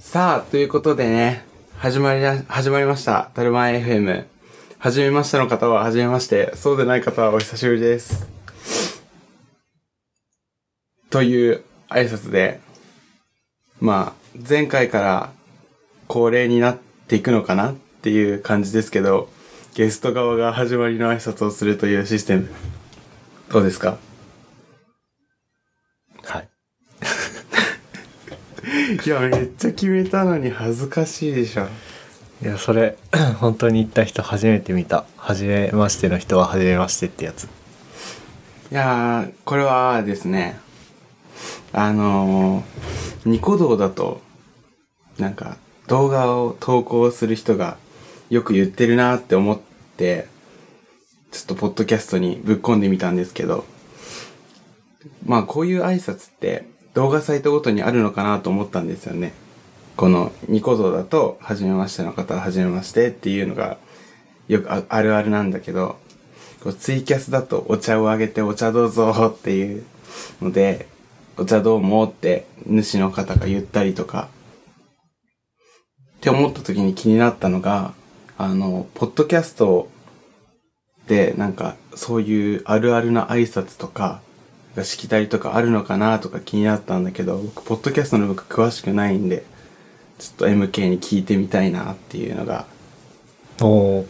さあ、ということでね、始まりな、始まりました。タルマン FM。はじめましての方ははじめまして、そうでない方はお久しぶりです。という挨拶で、まあ、前回から恒例になっていくのかな？っていう感じですけど、ゲスト側が始まりの挨拶をするというシステム。どうですかはい。いや、めっちゃ決めたのに恥ずかしいでしょ。いや、それ、本当に言った人初めて見た。初めましての人は初めましてってやつ。いやー、これはですね、あのー、ニコ動だと、なんか、動画を投稿する人がよく言ってるなって思って、ちょっとポッドキャストにぶっ込んでみたんですけど、まあこういう挨拶って動画サイトごとにあるのかなと思ったんですよね。このニコ動だと、はじめましての方ははじめましてっていうのがよくああるあるなんだけど、こうツイキャスだとお茶をあげてお茶どうぞっていうので、お茶どうもって主の方が言ったりとか、って思った時に気になったのが、あの、ポッドキャストでなんかそういうあるあるな挨拶とか、がしきたりとかあるのかなとか気になったんだけど、僕、ポッドキャストの僕詳しくないんで、ちょっと MK に聞いてみたいなっていうのが、おー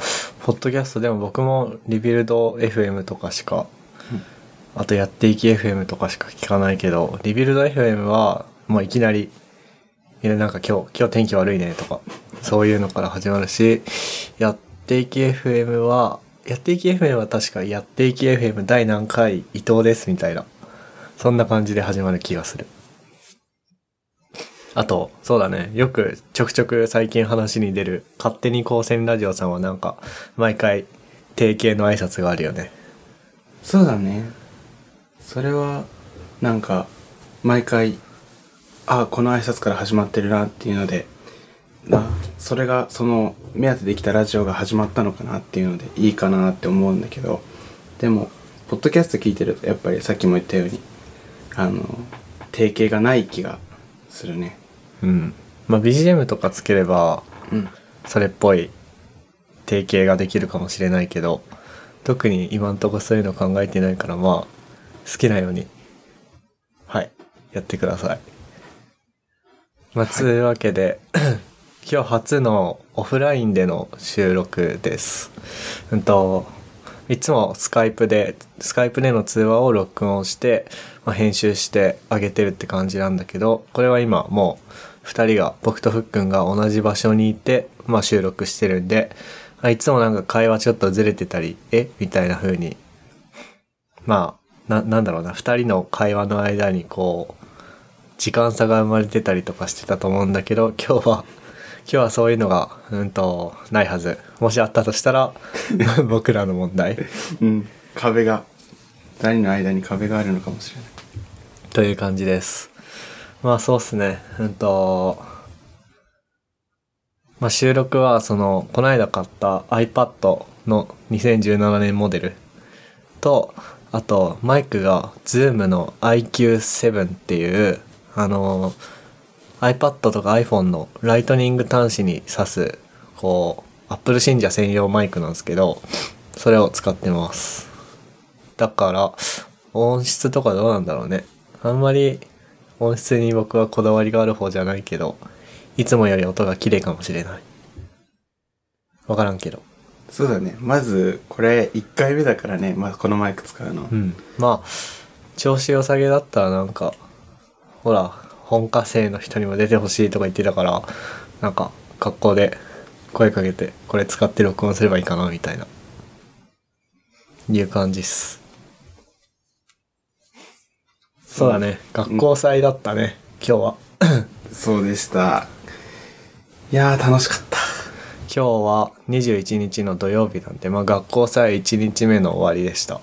ポッドキャストでも僕もリビルド FM とかしか、あとやっていき FM とかしか聞かないけど、リビルド FM はもういきなり、いやなんか今日、今日天気悪いねとか、そういうのから始まるし、やっていき FM は、やっていき FM は確かやっていき FM 第何回伊藤ですみたいな、そんな感じで始まる気がする。あと、そうだね。よくちょくちょく最近話に出る勝手に高専ラジオさんはなんか毎回定型の挨拶があるよね。そうだね。それは、なんか、毎回、あこの挨拶から始まってるなっていうので、な、それが、その、目当てできたラジオが始まったのかなっていうので、いいかなって思うんだけど、でも、ポッドキャスト聞いてると、やっぱりさっきも言ったように、あの、定型がない気がするね。うん。まあ BGM とかつければうん。それっぽい定型ができるかもしれないけど、特に今んとこそういうの考えてないからまあ好きなように、はい、やってください。まあ、つうわけで、今日初のオフラインでの収録です。うんと、いつもスカイプで、スカイプでの通話を録音して、まあ、編集してあげてるって感じなんだけど、これは今もう二人が、僕とふっくんが同じ場所にいて、まあ収録してるんで、いつもなんか会話ちょっとずれてたり、え？みたいな風に、まあ、な、なんだろうな、二人の会話の間にこう、時間差が生まれてたりとかしてたと思うんだけど、今日は、今日はそういうのが、うんと、ないはず。もしあったとしたら、僕らの問題。うん。壁が、二人の間に壁があるのかもしれない。という感じです。まあそうっすね。うんと、まあ収録はその、この間買った iPad の2017年モデルと、あとマイクが Zoom の IQ7 っていう、あの、iPad とか iPhone のライトニング端子に挿す、こう、Apple 信者専用マイクなんですけど、それを使ってます。だから、音質とかどうなんだろうね。あんまり音質に僕はこだわりがある方じゃないけど、いつもより音が綺麗かもしれない。わからんけど。そうだね。まず、これ、1回目だからね、まあ、このマイク使うの。うん。まあ、調子良さげだったらなんか、ほら、本科生の人にも出てほしいとか言ってたから、なんか、学校で声かけて、これ使って録音すればいいかな、みたいな。いう感じっす。そうだね。学校祭だったね、今日は。そうでした。いやー、楽しかった。今日は21日の土曜日なんで、まあ学校祭1日目の終わりでした。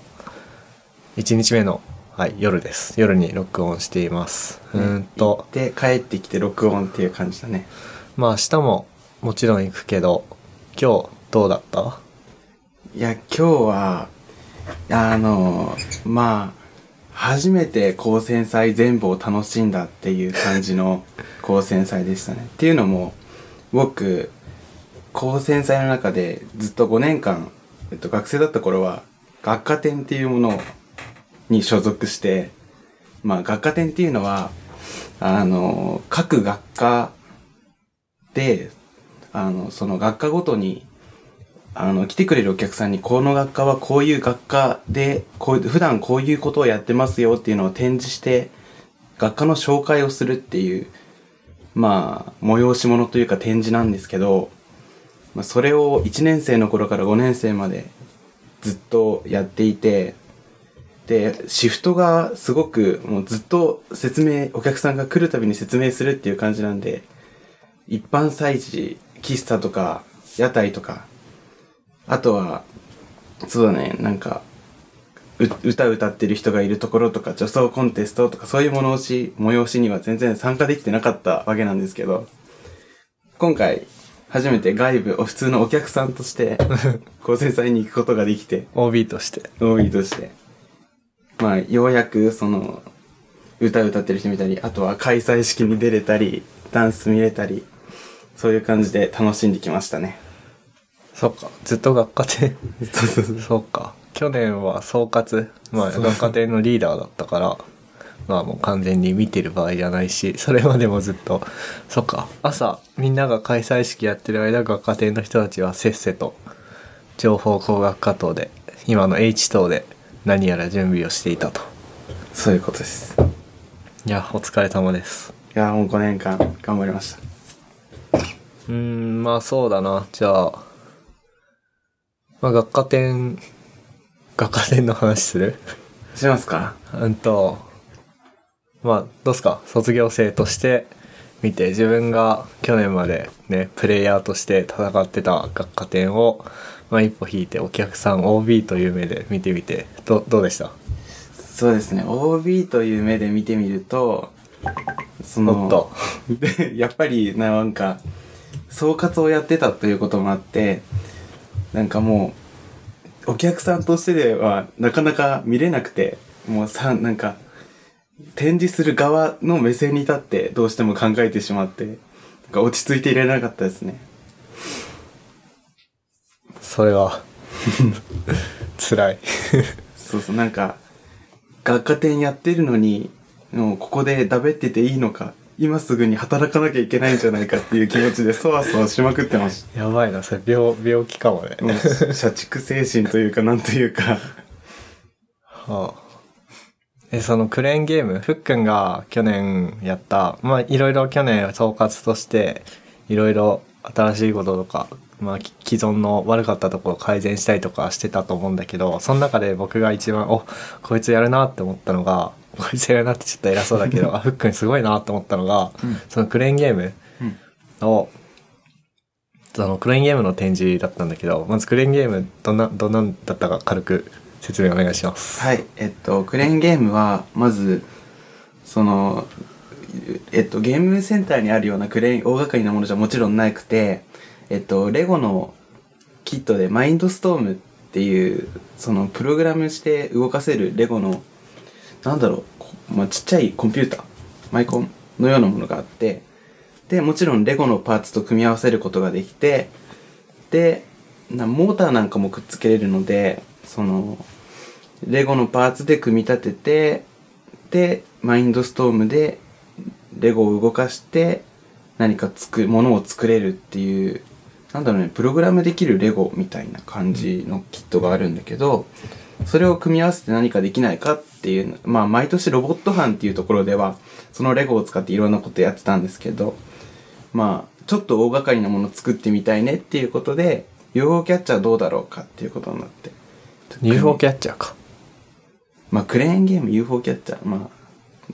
1日目の、はい、夜です。夜に録音しています。うーんと、で、帰ってきて録音っていう感じだね。まあ明日ももちろん行くけど、今日どうだった？いや、今日は、あの、まあ、初めて高専祭全部を楽しんだっていう感じの 高専祭でしたね。っていうのも、僕、高専祭の中でずっと5年間、えっと、学生だった頃は、学科展っていうものに所属して、まあ、学科展っていうのは、あの、各学科で、あの、その学科ごとに、あの、来てくれるお客さんに、この学科はこういう学科で、こういう、普段こういうことをやってますよっていうのを展示して、学科の紹介をするっていう、まあ、催し物というか展示なんですけど、まあ、それを1年生の頃から5年生までずっとやっていて、で、シフトがすごく、もうずっと説明、お客さんが来るたびに説明するっていう感じなんで、一般催事、喫茶とか、屋台とか、あとは、そうだね、なんか、う歌歌ってる人がいるところとか、女装コンテストとか、そういう催し、催しには全然参加できてなかったわけなんですけど、今回、初めて外部、普通のお客さんとして、高専祭に行くことができて、OB として。OB として。まあ、ようやく、その、歌歌ってる人見たり、あとは開催式に出れたり、ダンス見れたり、そういう感じで楽しんできましたね。そっか。ずっと学科展。そうか。去年は総括。まあ、学科展のリーダーだったから、まあもう完全に見てる場合じゃないし、それまでもずっと、そっか。朝、みんなが開催式やってる間、学科展の人たちはせっせと、情報工学科等で、今の H 等で何やら準備をしていたと。そういうことです。いや、お疲れ様です。いや、もう5年間頑張りました。うーん、まあそうだな。じゃあ、まあ学科展、学科展の話する？しますか？うんと、まあ、どうすか？卒業生として見て、自分が去年までね、プレイヤーとして戦ってた学科展を、まあ一歩引いてお客さん OB という目で見てみて、ど、どうでした？そうですね。OB という目で見てみると、その、と。で、やっぱりなんか、総括をやってたということもあって、なんかもう、お客さんとしてではなかなか見れなくて、もうさ、なんか、展示する側の目線に立ってどうしても考えてしまって、なんか落ち着いていられなかったですね。それは、辛い。そうそう、なんか、学科展やってるのに、もうここでだべってていいのか、今すぐに働かなきゃいけないんじゃないかっていう気持ちでそわそわしまくってましやばいな、それ病、病気かもねた。。もう社畜精神というか、なんというか。はあ、え、そのクレーンゲーム、ふっくんが去年やった、まあいろいろ去年総括として、いろいろ新しいこととか、まあき既存の悪かったところを改善したりとかしてたと思うんだけど、その中で僕が一番、お、こいつやるなって思ったのが、こいつやるなってちょっと偉そうだけど、あ、ふっくんすごいなって思ったのが、そのクレーンゲームを、そのクレーンゲームの展示だったんだけど、まずクレーンゲームどんな、どんなんだったか軽く説明お願いします。はい、えっと、クレーンゲームは、まず、その、えっと、ゲームセンターにあるようなクレーン、大掛かりなものじゃもちろんなくて、えっと、レゴのキットでマインドストームっていう、その、プログラムして動かせるレゴの、なんだろう、まあ、ちっちゃいコンピューター、マイコンのようなものがあって、で、もちろんレゴのパーツと組み合わせることができて、で、なモーターなんかもくっつけれるので、その、レゴのパーツで組み立てて、で、マインドストームでレゴを動かして何か作る、ものを作れるっていう、なんだろうね、プログラムできるレゴみたいな感じのキットがあるんだけど、それを組み合わせて何かできないかっていう、まあ毎年ロボット班っていうところでは、そのレゴを使っていろんなことやってたんですけど、まあ、ちょっと大掛かりなものを作ってみたいねっていうことで、UFO キャッチャーどうだろうかっていうことになって。UFO キャッチャーか。まあ、クレーンゲーム UFO キャッチャー、まあ、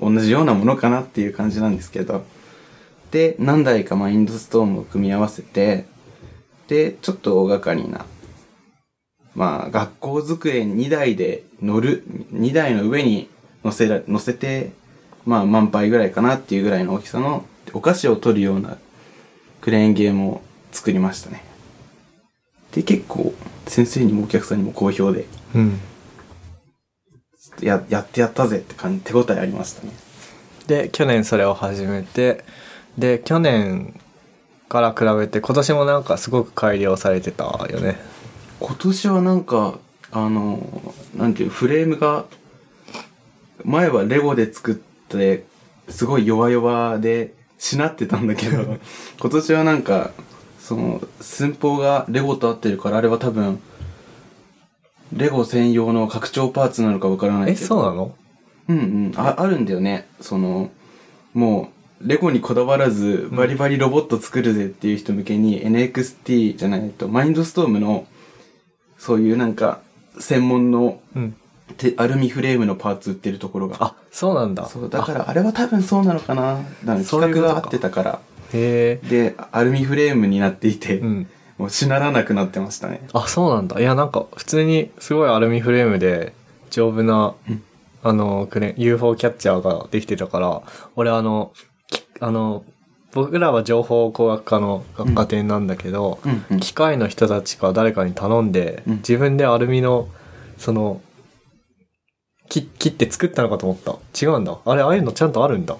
同じようなものかなっていう感じなんですけど、で、何台かマインドストームを組み合わせて、で、ちょっと大掛かりな、まあ、学校机2台で乗る、2台の上に乗せら、乗せて、まあ、満杯ぐらいかなっていうぐらいの大きさの、お菓子を取るようなクレーンゲームを作りましたね。で、結構、先生にもお客さんにも好評で、うん。ややってやったぜって感じ手応えありましたね。で去年それを始めてで去年から比べて今年もなんかすごく改良されてたよね。今年はなんかあのなんていうフレームが前はレゴで作ってすごい弱々でしなってたんだけど 今年はなんかその寸法がレゴと合ってるからあれは多分レゴ専用の拡張パーツなのかわからないえけど。そうなの？うんうん。ああるんだよね。そのもうレゴにこだわらずバリバリロボット作るぜっていう人向けに NXT じゃないえっとマインドストームのそういうなんか専門のうん。てアルミフレームのパーツ売ってるところが。あそうなんだ。そうだからあれは多分そうなのかな。だからそういうことか。企画が合ってたから。へえでアルミフレームになっていて、うんもうしならなくなってましたね。あそうなんだ。いやなんか普通にすごいアルミフレームで丈夫な、うん。あのクレ UFO キャッチャーができてたから俺あのきあの僕らは情報工学科の学科展なんだけど、うんうん。機械の人たちが誰かに頼んで、うん。自分でアルミのその切切って作ったのかと思った。違うんだ。あれああいうのちゃんとあるんだ。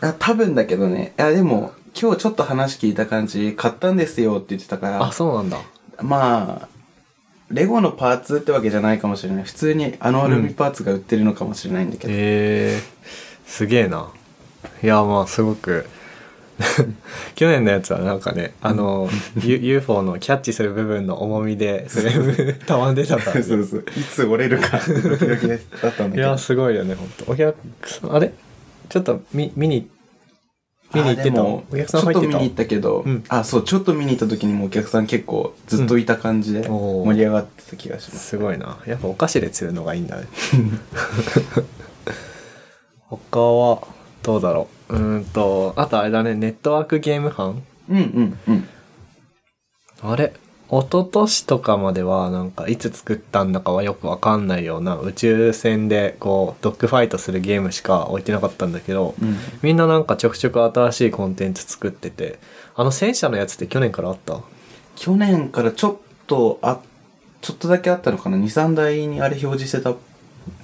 あ多分だけどね。いやでも今日ちょっと話聞いた感じ買ったんですよって言ってたからあそうなんだまあ、レゴのパーツってわけじゃないかもしれない。普通にあのアルミパーツが売ってるのかもしれないんだけど。へえすげえないやまあすごく 去年のやつはなんかねあの、UFO のキャッチする部分の重みでフレームたまんでたから、ね、そうそう。いつ折れるか、ドキドキだったんだけど。いやすごいよね本当お客さんあれ？ちょっと見見に見に行ってた。お客さん入ってた。ちょっと見に行ったけど、うん。あ、そう、ちょっと見に行った時にもお客さん結構ずっといた感じで盛り上がってた気がします。すごいな。やっぱお菓子で釣るのがいいんだね。他はどうだろう？うーんとあとあれだね。ネットワークゲーム班？うんうんうん。あれ？一昨年とかまではなんかいつ作ったんだかはよくわかんないような宇宙船でこうドッグファイトするゲームしか置いてなかったんだけど、うん、みんななんかちょくちょく新しいコンテンツ作っててあの戦車のやつって去年からあった？去年からちょっと、あ、ちょっとだけあったのかな ?2、3台にあれ表示してた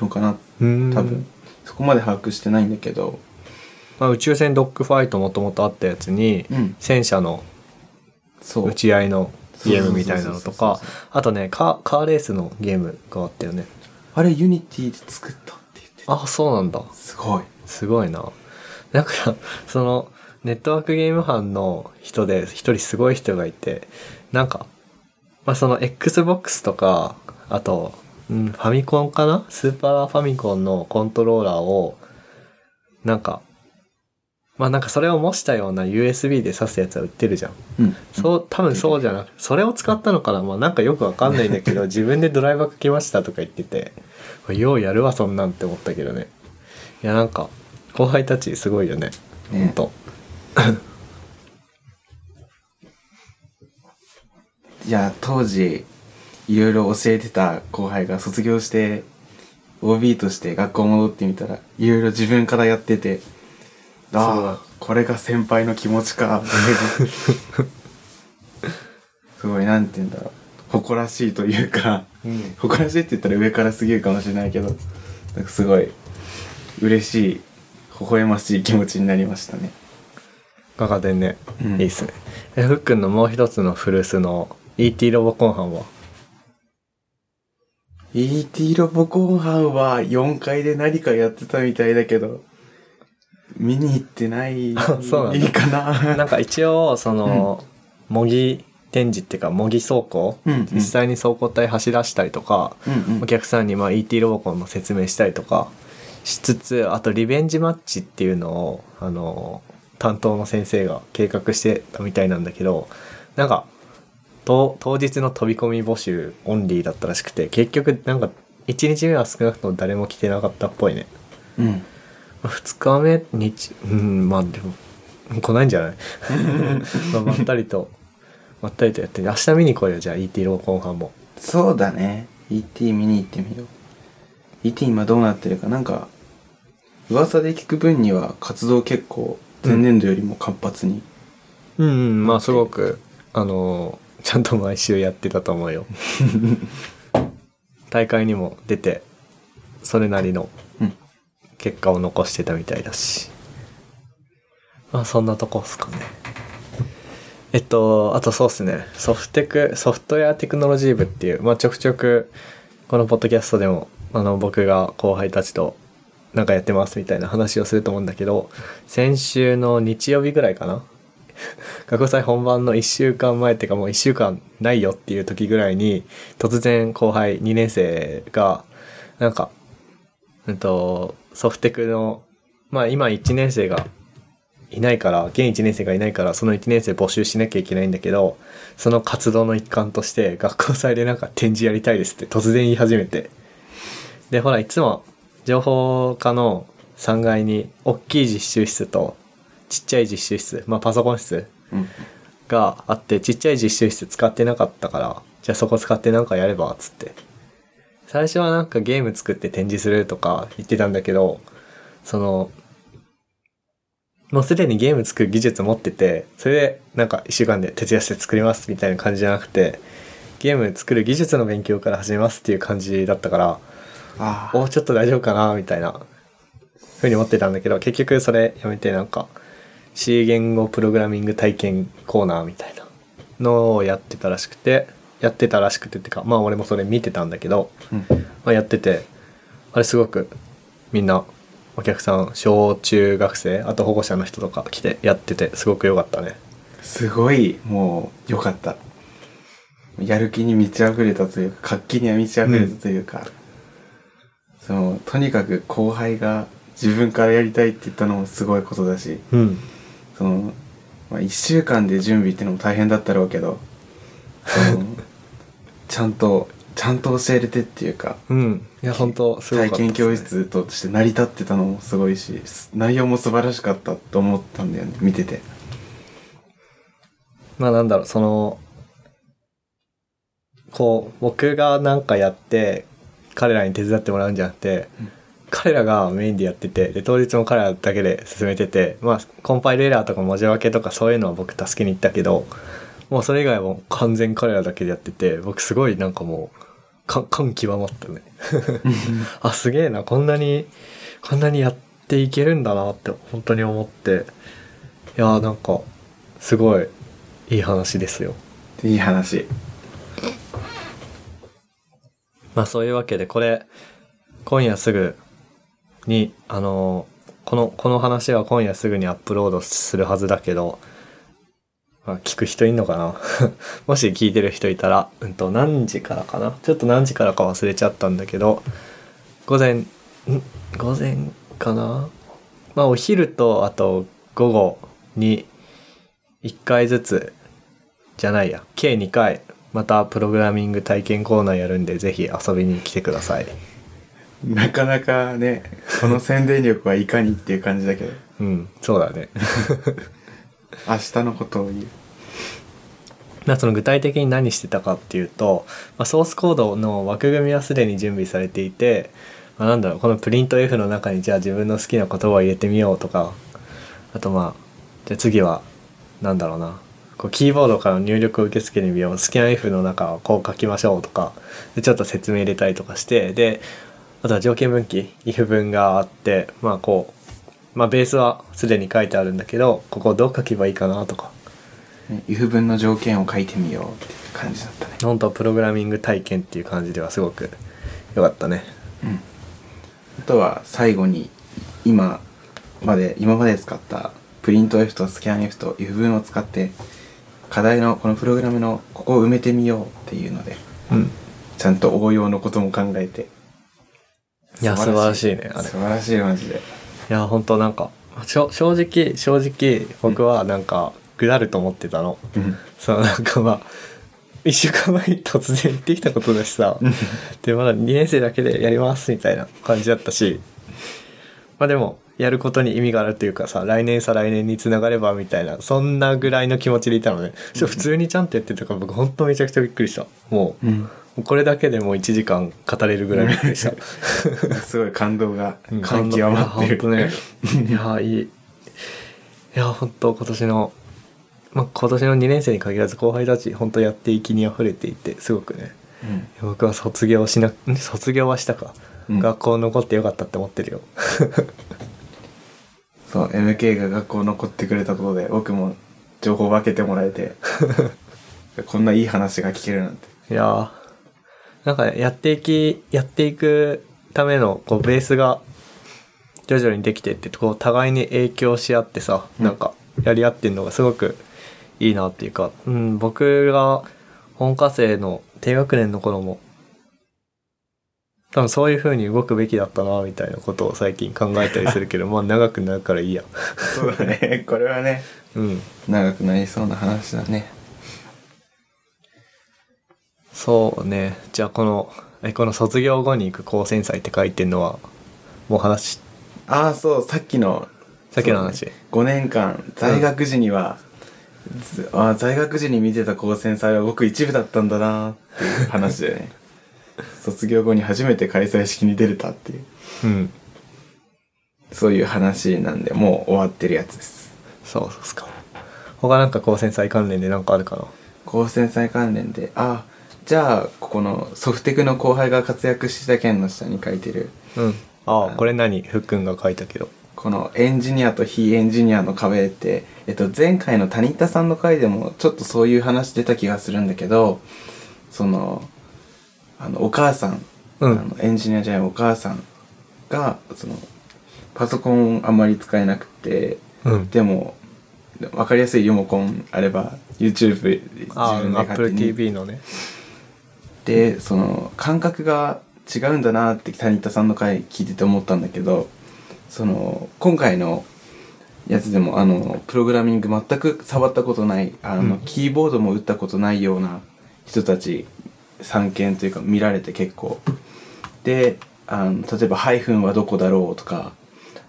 のかな？うん多分。そこまで把握してないんだけど。まあ、宇宙船ドッグファイトもともとあったやつに、うん。戦車の。打ち合いのゲームみたいなのとかあとねカーカーレースのゲームがあったよねあれ Unity で作ったって言ってた。あそうなんだすごい。すごいな。だから、その、ネットワークゲーム班の人で一人すごい人がいて、なんか、まあその Xbox とか、あと、うん、ファミコンかな？スーパーファミコンのコントローラーを、なんか、まあなんかそれを模したような USB で挿すやつは売ってるじゃん。うん。そう、多分そうじゃなくそれを使ったのかな？まあなんかよくわかんないんだけど、自分でドライバーかけましたとか言ってて、ようやるわそんなんって思ったけどね。いやなんか、後輩たちすごいよね。ねほんと。いや、当時、いろいろ教えてた後輩が卒業して、OB として学校戻ってみたら、いろいろ自分からやってて、ああ、これが先輩の気持ちか。すごい、なんて言うんだろう。誇らしいというか、うん。誇らしいって言ったら上からすぎるかもしれないけど、なんかすごい、嬉しい、微笑ましい気持ちになりましたね。画家でね、うんいいっすね。え、ふっくんのもう一つの古巣の ET ロボコン班は？ET ロボコン班は4階で何かやってたみたいだけど、見に行ってない。あそうなんだいいかな。なんか一応、その、模擬展示っていうか、模擬走行、うんうん実際に走行体走らしたりとか、うんうんお客さんにまあ ET ロボコンの説明したりとかしつつ、あとリベンジマッチっていうのを、あの、担当の先生が計画してたみたいなんだけど、なんか、当当日の飛び込み募集オンリーだったらしくて、結局なんか1日目は少なくとも誰も来てなかったっぽいね。うん。2日目、日、うん、まあでも、来ないんじゃない？まあまったりと、まったりとやって、明日見に来いよ、じゃあ ET ロボコン班も。そうだね。ET 見に行ってみよう。ET 今どうなってるか、なんか、噂で聞く分には活動結構前年度よりも活発に。うん、うん、まあすごく、あのーちゃんと毎週やってたと思うよ。大会にも出て、それなりのうん結果を残してたみたいだし。まあそんなとこっすかね。えっと、あとそうっすね。ソフテク、ソフトウェアテクノロジー部っていう、まあちょくちょくこのポッドキャストでも、あの僕が後輩たちとなんかやってますみたいな話をすると思うんだけど、先週の日曜日ぐらいかな？学校祭本番の1週間前っていうかもう1週間ないよっていう時ぐらいに突然後輩2年生がなんか、うんと、ソフテクの、まあ今1年生がいないから、現1年生がいないからその1年生募集しなきゃいけないんだけど、その活動の一環として学校祭でなんか展示やりたいですって突然言い始めて。で、ほらいつも情報科の3階に大きい実習室とちっちゃい実習室、まあパソコン室うんがあって、ちっちゃい実習室使ってなかったから、じゃあそこ使ってなんかやれば、つって。最初はなんかゲーム作って展示するとか言ってたんだけど、その、もうすでにゲーム作る技術持ってて、それでなんか一週間で徹夜して作りますみたいな感じじゃなくて、ゲーム作る技術の勉強から始めますっていう感じだったから、ああおちょっと大丈夫かなみたいなふうに思ってたんだけど結局それやめてなんか C 言語プログラミング体験コーナーみたいなのをやってたらしくてやってたらしくてってかまあ俺もそれ見てたんだけど、うん。まあ、やっててあれすごくみんなお客さん小中学生あと保護者の人とか来てやっててすごく良かったね。すごいもう良かった。やる気に満ち溢れたというか活気には満ち溢れたというか、そのとにかく後輩が自分からやりたいって言ったのもすごいことだし。うん。その、まあ、1週間で準備ってのも大変だったろうけどその ちゃんとちゃんと教えれてっていうかうん。いや本当すごかった体験教室として成り立ってたのもすごいし内容も素晴らしかったと思ったんだよね見てて。まあなんだろう、その、こう、僕がなんかやって、彼らに手伝ってもらうんじゃなくて、うん。彼らがメインでやってて、で、当日も彼らだけで進めてて、まあ、コンパイルエラーとか文字分けとかそういうのは僕助けに行ったけど、もうそれ以外はもう完全彼らだけでやってて、僕すごいなんかもう、か感極まったね。あ、すげえな、こんなに、こんなにやっていけるんだなって本当に思って、いやーなんか、すごい、いい話ですよ。いい話まあそういうわけで、これ、今夜すぐに、あのーこの、この話は今夜すぐにアップロードするはずだけど、まあ聞く人いんのかな？もし聞いてる人いたら、うんと、何時からかな？ちょっと何時からか忘れちゃったんだけど、午前、ん？午前かな？まあお昼と、あと午後に1回ずつ、じゃないや、計2回、またプログラミング体験コーナーやるんで、ぜひ遊びに来てください。なかなかねこの宣伝力はいかにっていう感じだけど。うん、そうだね。明日のことを言う。まあその具体的に何してたかっていうと、まあ、ソースコードの枠組みはすでに準備されていて、まあ、なんだろうこのプリント F の中にじゃあ自分の好きな言葉を入れてみようとかあとまあじゃあ次はなんだろうなこうキーボードからの入力を受け付けてみよう好きな F の中はこう書きましょうとかでちょっと説明入れたりとかしてであとは条件分岐 if 文があってまあこうまあベースはすでに書いてあるんだけどここどう書けばいいかなとか。ね if 分の条件を書いてみようっていう感じだったね。本当プログラミング体験っていう感じではすごく良かったね。うん。あとは最後に今まで今まで使ったプリント F とスキャン F と if 文を使って課題のこのプログラムのここを埋めてみようっていうのでうん。ちゃんと応用のことも考えて。いや素晴らしいねあれ。素晴らしいマジでいや本当なんか正直正直僕はなんか下ると思ってたの、うん。そのなんかまあ一週間前に突然言ってきたことだしさ。でまだ2年生だけでやりますみたいな感じだったし。まあでもやることに意味があるというかさ来年再来年につながればみたいなそんなぐらいの気持ちでいたのね、そしたら普通にちゃんとやってたから僕本当めちゃくちゃびっくりした。もう,、うん。もうこれだけでもう1時間語れるぐらいびっくりしたすごい感動がうん。感極まってる。ねいやいい。いや本当今年のまあ今年の2年生に限らず後輩たち本当やっていきにあふれていてすごくね。うん。僕は卒業しな、ん卒業はしたか。うん。学校残ってよかったって思ってるよ。そう MK が学校残ってくれたことで僕も情報分けてもらえて こんないい話が聞けるなんて。いやーなんかやっていき、やっていくためのこうベースが徐々にできてって、こう互いに影響し合ってさ、うんなんかやり合ってんのがすごくいいなっていうか、うん、僕が本科生の低学年の頃も、多分そういう風に動くべきだったな、みたいなことを最近考えたりするけど、まあ長くなるからいいや。そうだねこれはねうん。長くなりそうな話だねそうね。じゃあこの、え、この卒業後に行く高専祭って書いてんのは、もう話し、ああそうさっきのさっきの話。そうね5年間在学時には、ずあー在学時に見てた高専祭は僕一部だったんだなっていう話でね 卒業後に初めて開催式に出れたっていううん。そういう話なんでもう終わってるやつですそうですか。他なんか高専祭関連でなんかあるかな？高専祭関連であじゃあここのソフテクの後輩が活躍した件の下に書いてるうん。ああ、これ何？ふっくんが書いたけど。このエンジニアと非エンジニアの壁って、えっと、前回の谷田さんの回でもちょっとそういう話出た気がするんだけどそのあのお母さん、うんあのエンジニアじゃないお母さんがそのパソコンあんまり使えなくてうん。でも分かりやすいリモコンあれば YouTube で自ああ、分で勝 Apple 手に TV のね。でその感覚が違うんだなって谷田さんの回聞いてて思ったんだけどその今回のやつでもあのプログラミング全く触ったことないあの、うんキーボードも打ったことないような人たち参見というか見られて結構であの例えば「ハイフンはどこだろう?」とか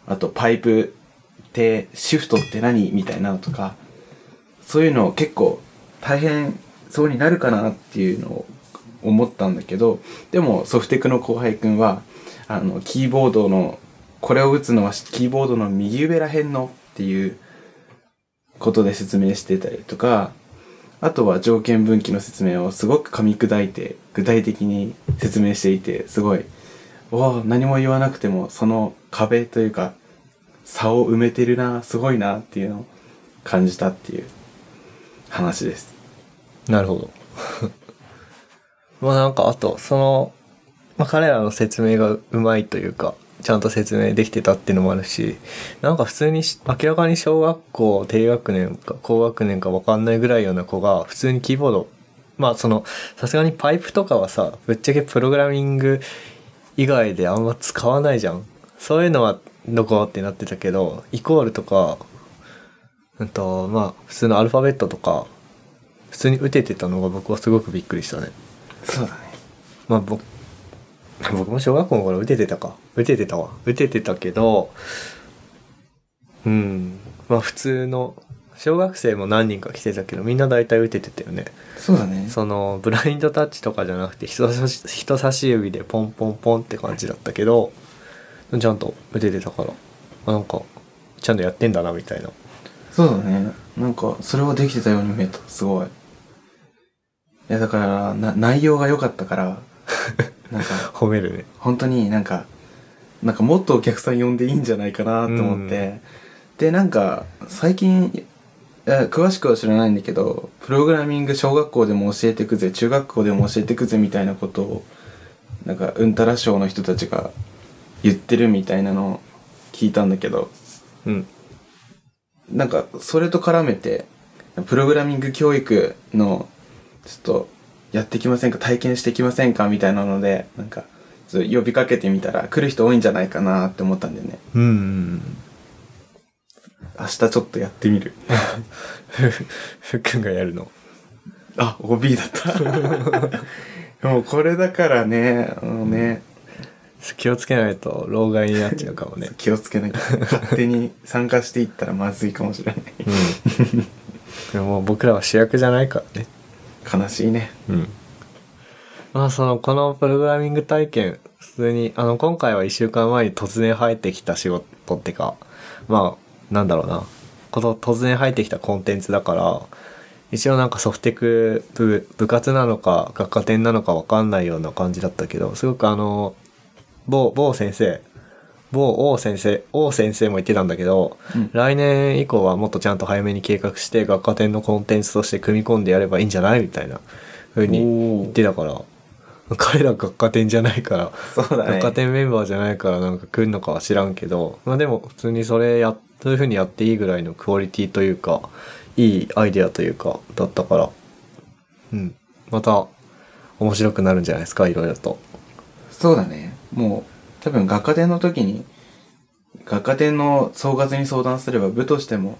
あと「パイプってシフトって何?」みたいなのとかそういうのを結構大変そうになるかなっていうのを思ったんだけどでもソフテクの後輩くんはあのキーボードのこれを打つのはキーボードの右上らへんのっていうことで説明してたりとかあとは条件分岐の説明をすごく噛み砕いて具体的に説明していてすごいおお何も言わなくてもその壁というか差を埋めてるなすごいなっていうのを感じたっていう話です。なるほど。まあなんかあと、その、まあ彼らの説明がうまいというか、ちゃんと説明できてたっていうのもあるし、なんか普通に明らかに小学校低学年か高学年かわかんないぐらいような子が普通にキーボード、まあその、さすがにパイプとかはさ、ぶっちゃけプログラミング以外であんま使わないじゃん。そういうのはどこってなってたけど、イコールとか、うんと、まあ普通のアルファベットとか、普通に打ててたのが僕はすごくびっくりしたね。そうだね。まあ僕、僕も小学校の頃打ててたか。打ててたわ。打ててたけど、うん。まあ普通の、小学生も何人か来てたけど、みんな大体打ててたよね。そうだね。その、ブラインドタッチとかじゃなくて人差し、人差し指でポンポンポンって感じだったけど、ちゃんと打ててたから、あなんか、ちゃんとやってんだな、みたいな。そうだね。なんか、それはできてたように見えた。すごい。いや、だから、な、内容が良かったから、なんか、褒めるね。本当になんか、なんかもっとお客さん呼んでいいんじゃないかなと思って、で、なんか、最近、え詳しくは知らないんだけど、プログラミング小学校でも教えてくぜ、中学校でも教えてくぜみたいなことを、なんか、うんたら賞の人たちが言ってるみたいなのを聞いたんだけど、うん。なんか、それと絡めて、プログラミング教育の、ちょっと、やってきませんか？体験してきませんか？みたいなので、なんか、呼びかけてみたら、来る人多いんじゃないかなって思ったんだよね。うん。明日ちょっとやってみる。ふ、ふっくんがやるの。あ、OB だった。もうこれだからね、あのね、気をつけないと老害になっちゃうかもね。気をつけなきゃ。勝手に参加していったらまずいかもしれない。うん。でも僕らは主役じゃないからね。悲しいね。うん。まあその、このプログラミング体験、普通に、あの、今回は一週間前に突然入ってきた仕事ってか、まあ、なんだろうな。この突然入ってきたコンテンツだから、一応なんかソフテク部部活なのか学科展なのかわかんないような感じだったけど、すごくあの、某、某先生、某王先生、王先生も言ってたんだけど、うん来年以降はもっとちゃんと早めに計画して学科展のコンテンツとして組み込んでやればいいんじゃないみたいな風に言ってたから、彼ら学科展じゃないから、そうだね学科展メンバーじゃないからなんか来るのかは知らんけど、まあでも普通にそれや、そういう風にやっていいぐらいのクオリティというか、いいアイデアというか、だったから、うん。また、面白くなるんじゃないですか、いろいろと。そうだね。もう、多分学科展の時に、学科展の総括に相談すれば部としても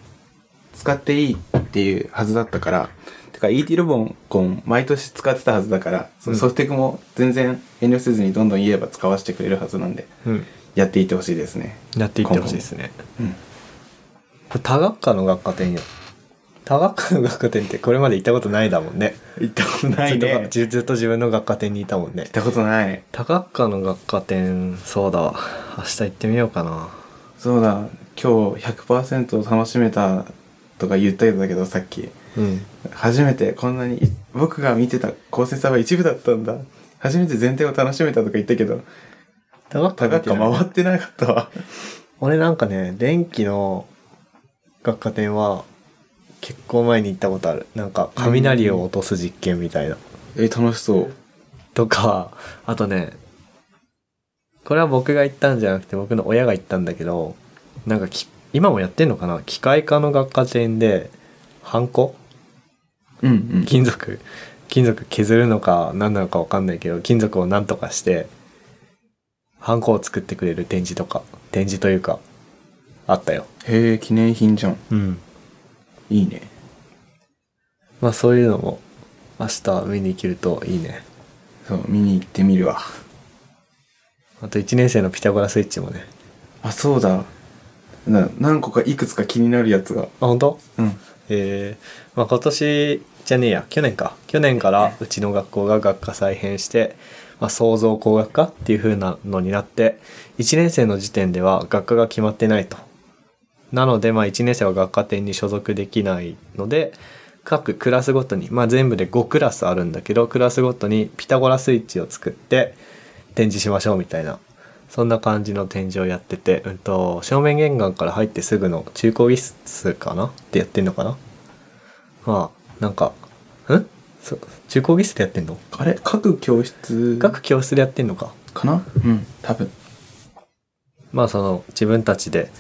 使っていいっていうはずだったから、てか ET ロボンコン毎年使ってたはずだから、ソフテクも全然遠慮せずにどんどん言えば使わせてくれるはずなんで、うん。やっていってほしいですね。やっていってほしいですね。うん。多学科の学科展よ。多学科の学科展ってこれまで行ったことないだもんね。行ったことないずっね。とずっと自分の学科展にいたもんね行っ。たことない。多学科の学科展、そうだわ。明日行ってみようかな。そうだ、今日100%楽しめたとか言ったけど、さっき。うん。初めてこんなに、い僕が見てた高専さんは一部だったんだ。初めて全体を楽しめたとか言ったけど、多学科多学科回ってなかったわ。俺なんかね、電気の学科展は結構前に行ったことある。なんか雷を落とす実験みたいな。え、楽しそう。とか、あとね、これは僕が行ったんじゃなくて僕の親が行ったんだけど、なんかき今もやってんのかな？機械科の学科展で、ハンコ？うんうん。金属？金属削るのか何なのかわかんないけど、金属を何とかして、ハンコを作ってくれる展示とか、展示というか、あったよ。へえ、記念品じゃん。うん。いいね。まあそういうのも明日見に行けるといいね。そう、見に行ってみるわ。あと1年生のピタゴラスイッチもね。あ、そうだ。な何個かいくつか気になるやつが。あ、本当？うん。えー、まあ今年じゃねえや、去年か。去年からうちの学校が学科再編して、まあ創造工学科っていう風なのになって、1年生の時点では学科が決まってないと。なので、まあ1年生は学科展に所属できないので、各クラスごとに、まあ全部で5クラスあるんだけど、クラスごとにピタゴラスイッチを作って展示しましょうみたいな。そんな感じの展示をやってて、うんと、正面玄関から入ってすぐの中高技室かな？ってやってんのかな？まあ、なんか、ん？そ中高技室でやってんの？あれ？各教室？各教室でやってんのか？かな？うん、多分。まあその自分たちで、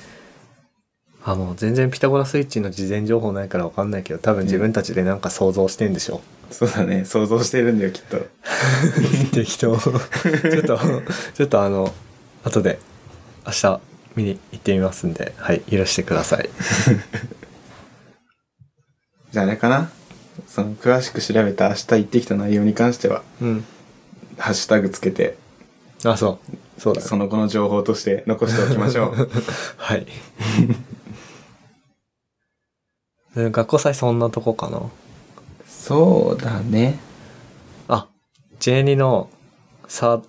あ、もう全然ピタゴラスイッチの事前情報ないからわかんないけど、多分自分たちでなんか想像してんでしょ。そうだね。想像してるんだよ、きっと。適当。ちょっと、ちょっとあの、後で明日見に行ってみますんで、はい、許してください。じゃああれかな？その、詳しく調べた明日行ってきた内容に関しては、うん。ハッシュタグつけて、あ、そう。そうだね。その後の情報として残しておきましょう。はい。で学校祭そんなとこかなそうだね。あ、J2 のサ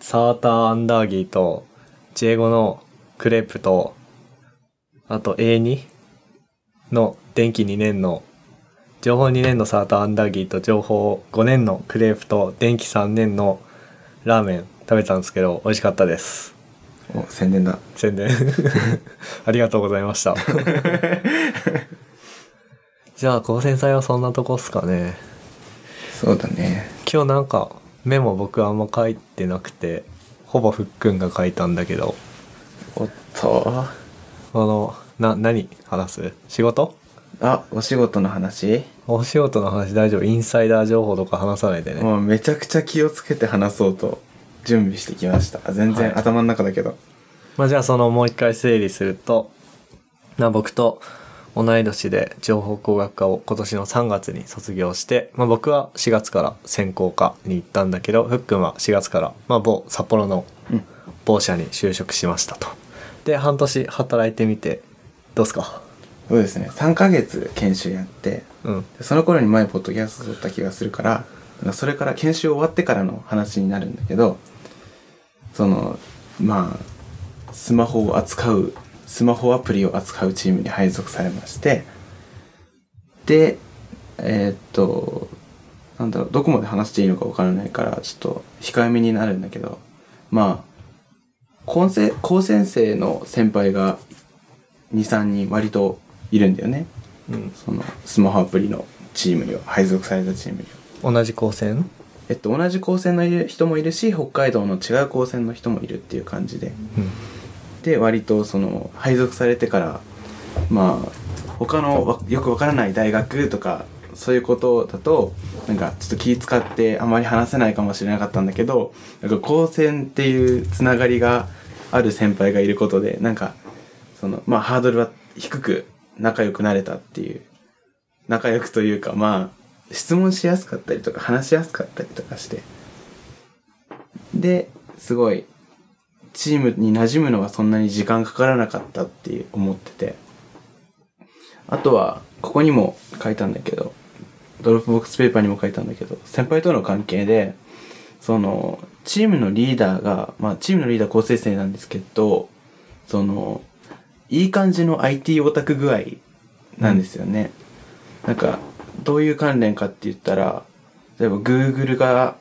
サーターアンダーギーと J5 のクレープと、あと A2 の電気2年の情報2年のサーターアンダーギーと情報5年のクレープと電気3年のラーメン食べたんですけど美味しかったです。お、宣伝だ。宣伝 ありがとうございました。じゃあ高専祭はそんなとこっすかね。そうだね。今日なんかメモ僕あんま書いてなくてほぼふっくんが書いたんだけどおっと。あのな何話す？仕事？あ、お仕事の話？お仕事の話大丈夫？インサイダー情報とか話さないでねもうめちゃくちゃ気をつけて話そうと準備してきました。全然はい頭の中だけど。まあじゃあそのもう一回整理するとまあ僕と同い年で情報工学科を今年の3月に卒業して、まあ僕は4月から専攻科に行ったんだけど、ふっくんは4月から、まあ某札幌のうん。某社に就職しましたと。で、半年働いてみて、どうっすか？そうですね。3ヶ月研修やって、うん。でその頃に前ポッドキャスト撮った気がするから、それから研修終わってからの話になるんだけど、その、まあ、スマホを扱う、スマホアプリを扱うチームに配属されまして、で、えーっと、なんだろう、どこまで話していいのかわからないから、ちょっと控えめになるんだけど、まあ、高専高専生の先輩が23人割といるんだよね。うん。そのスマホアプリのチームには配属されたチームには。同じ高専？えっと同じ高専の人もいるし北海道の違う高専の人もいるっていう感じで。うんで割とその配属されてからまあ他のよくわからない大学とかそういうことだとなんかちょっと気使ってあまり話せないかもしれなかったんだけどなんか高専っていうつながりがある先輩がいることでなんかそのまあハードルは低く仲良くなれたっていう。仲良くというかまあ質問しやすかったりとか話しやすかったりとかして。ですごいチームに馴染むのはそんなに時間かからなかったって思ってて。あとは、ここにも書いたんだけど、 Dropbox Paper にも書いたんだけど、先輩との関係で、その、チームのリーダーが、まあ、チームのリーダー構成生なんですけど、その、いい感じの IT オタク具合なんですよね。なんか、どういう関連かって言ったら、例えば Google が、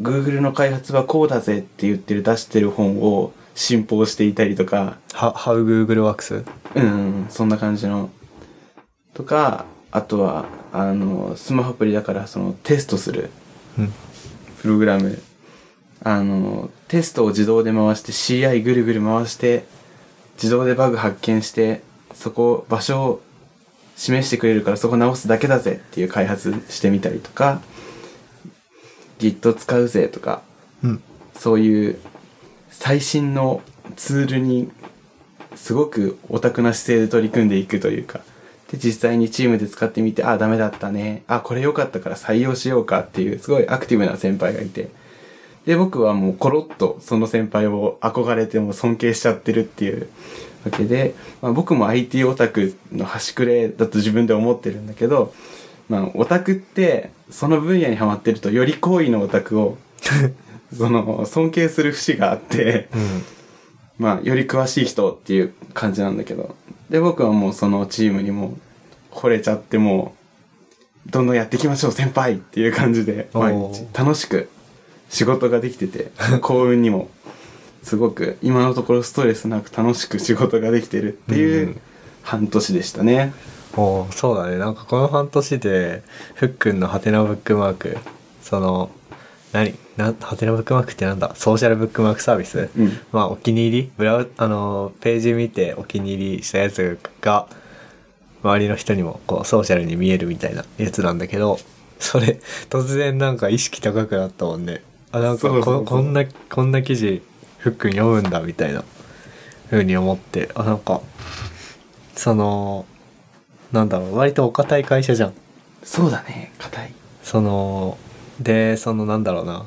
Google の開発はこうだぜって言ってる出してる本を信奉していたりとか、は How Google Works? うん、そんな感じの。とか、あとは、あの、スマホアプリだからそのテストするうんプログラム。あの、テストを自動で回して CI ぐるぐる回して、自動でバグ発見して、そこ、場所を示してくれるからそこ直すだけだぜっていう開発してみたりとか、Git 使うぜとか、うんそういう最新のツールにすごくオタクな姿勢で取り組んでいくというか、で、実際にチームで使ってみて、あ、ダメだったね。あ、これ良かったから採用しようかっていう、すごいアクティブな先輩がいて。で、僕はもうコロッとその先輩を憧れてもう尊敬しちゃってるっていうわけで、まあ、僕も IT オタクの端くれだと自分で思ってるんだけど、まあ、オタクって、その分野にハマってると、より高位のオタクを、その、尊敬する節があって、うんまあ、より詳しい人っていう感じなんだけど。で、僕はもうそのチームにも惚れちゃってもう、どんどんやっていきましょう、先輩っていう感じで、毎お日ー楽しく仕事ができてて、幸運にも、すごく今のところストレスなく楽しく仕事ができてるっていううん半年でしたね。おーそうだね。なんかこの半年でふっくんのハテナブックマーク。その何？なハテナブックマークってなんだ？ソーシャルブックマークサービス、うん。まあお気に入り？ブラウあのページ見てお気に入りしたやつが周りの人にもこうソーシャルに見えるみたいなやつなんだけどそれ突然なんか意識高くなったもんね。あなんかここんなこんな記事ふっくん読むんだみたいな風に思ってあなんかそのなんだろう割とお堅い会社じゃん。そうだね、硬い。そのでそのなんだろうな。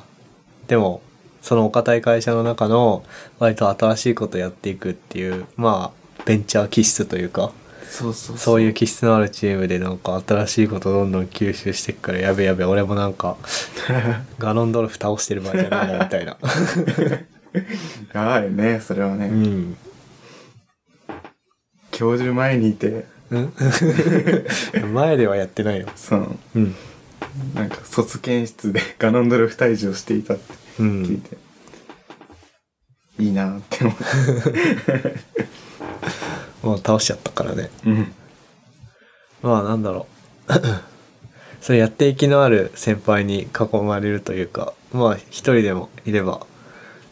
でもそのお堅い会社の中の割と新しいことやっていくっていうまあベンチャー気質というかそうそうそう。いう気質のあるチームでなんか新しいことどんどん吸収していくからやべやべ俺もなんか ガノンドルフ倒してる場合じゃないなみたいな。やばいね、それはね。うん。教授前にいて、うん。前ではやってないよ。その、うん。なんか卒検室で ガノンドルフ退治をしていたってう聞いんて、いいなって思って。もう倒しちゃったからね。うん。まあなんだろう。それやっていきのある先輩に囲まれるというかまあ一人でもいれば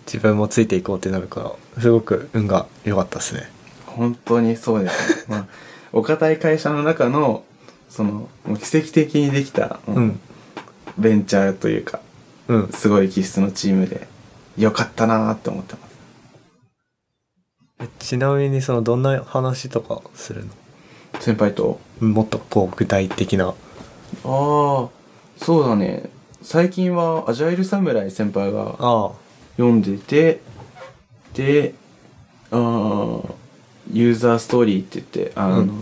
自分もついていこうってなるからすごく運が良かったですね。本当にそうです、ね。まあ、お堅い会社の中の、その、もう奇跡的にできた、もううん。ベンチャーというか、うん。すごい気質のチームで、よかったなーって思ってます。えちなみにそのどんな話とかする先輩と？のもっとこう具体的な。ああ、そうだね。最近は、アジャイル侍先輩がああ読んでて、で、あーユーザーストーリーって言って、あの、うん。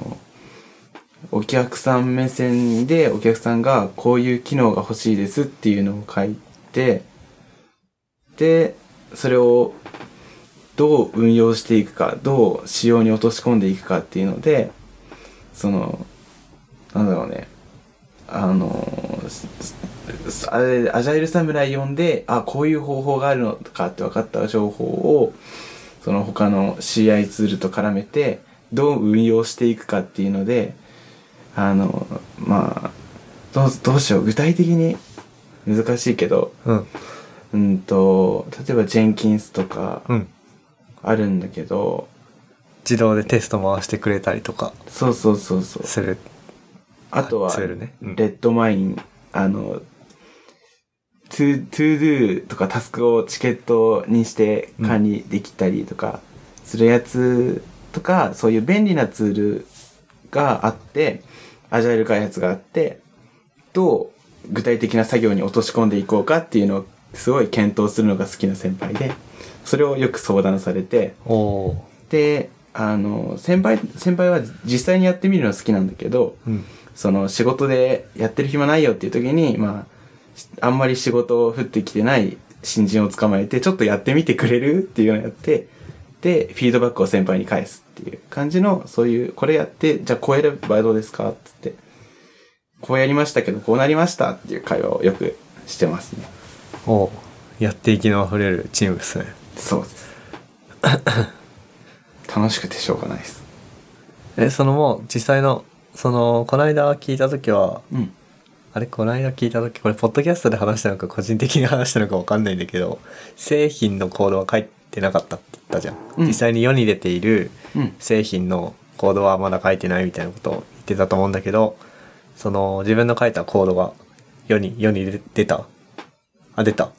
お客さん目線でお客さんがこういう機能が欲しいですっていうのを書いて、で、それをどう運用していくか、どう仕様に落とし込んでいくかっていうので、その、なんだろうね、あの、あれ、アジャイル侍読んで、あ、こういう方法があるのかって分かった情報を、その他の CI ツールと絡めて、どう運用していくかっていうので、あの、まあ、どう、どうしよう。具体的に難しいけど、うん。うんと、例えばジェンキンスとかうん。あるんだけど、自動でテスト回してくれたりとかそうそうそうそう。する。あとは、 Redmine、あの、 to、to do とかタスクをチケットにして管理できたりとかするやつとか、そういう便利なツールがあって、アジャイル開発があって、どう具体的な作業に落とし込んでいこうかっていうのをすごい検討するのが好きな先輩で、それをよく相談されて、で、あの、先輩、先輩は実際にやってみるの好きなんだけど、ー。うん。その仕事でやってる暇ないよっていう時に、まあ、しあんまり仕事を降ってきてない新人を捕まえて、ちょっとやってみてくれるっていうのをやって、で、フィードバックを先輩に返すっていう感じの、そういう、これやって、じゃあこうやればどうですかっつって、こうやりましたけど、こうなりましたっていう会話をよくしてますね。おおやっていきの溢れるチームですね。そうです。楽しくてしょうがないです。え、そのもう実際の、その、この間聞いた時は、うん。あれ、この間聞いた時、これ、ポッドキャストで話したのか、個人的に話したのかわかんないんだけど、製品のコードは書いてなかったって言ったじゃん。うん実際に世に出ているうん。製品のコードはまだ書いてないみたいなことを言ってたと思うんだけど、その、自分の書いたコードが世に、世に出出たあ、出た。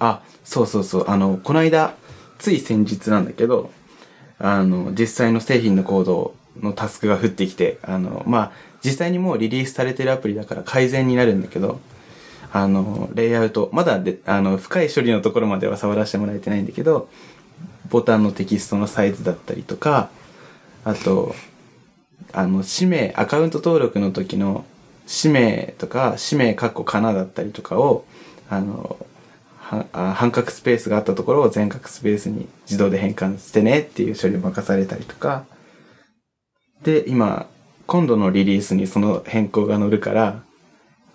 あ、そうそうそう。あの、この間、つい先日なんだけど、あの、実際の製品のコードのタスクが降ってきて、あの、まあ、実際にもうリリースされてるアプリだから改善になるんだけど、あの、レイアウト、まだで、あの、深い処理のところまでは触らせてもらえてないんだけど、ボタンのテキストのサイズだったりとか、あと、あの、氏名、アカウント登録の時の氏名とか、氏名カッコかなだったりとかを、あの、半角スペースがあったところを全角スペースに自動で変換してねっていう処理を任されたりとか。で、今、今度のリリースにその変更が載るから、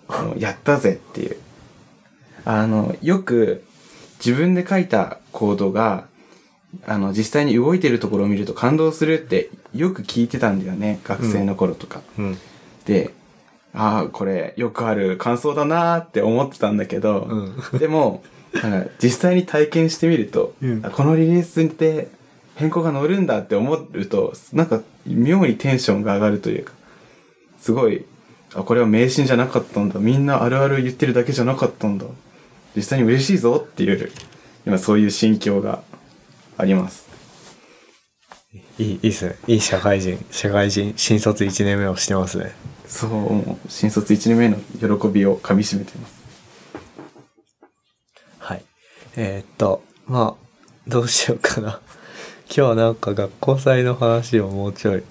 あのやったぜっていう。あの、よく自分で書いたコードが、あの、実際に動いてるところを見ると感動するってよく聞いてたんだよね。学生の頃とか。うん。で、ああ、これよくある感想だなーって思ってたんだけど、うん。でも、なんか実際に体験してみると、このリリースで変更が乗るんだって思うと、なんか妙にテンションが上がるというか、すごい、あ、これは迷信じゃなかったんだ。みんなあるある言ってるだけじゃなかったんだ。実際に嬉しいぞっていう、今そういう心境があります。いい、いいっすね。いい社会人、社会人、新卒1年目をしてますね。そう、もう新卒1年目の喜びをかみしめてます。はい。えーっと、まあ、どうしようかな。今日はなんか学校祭の話をもうちょい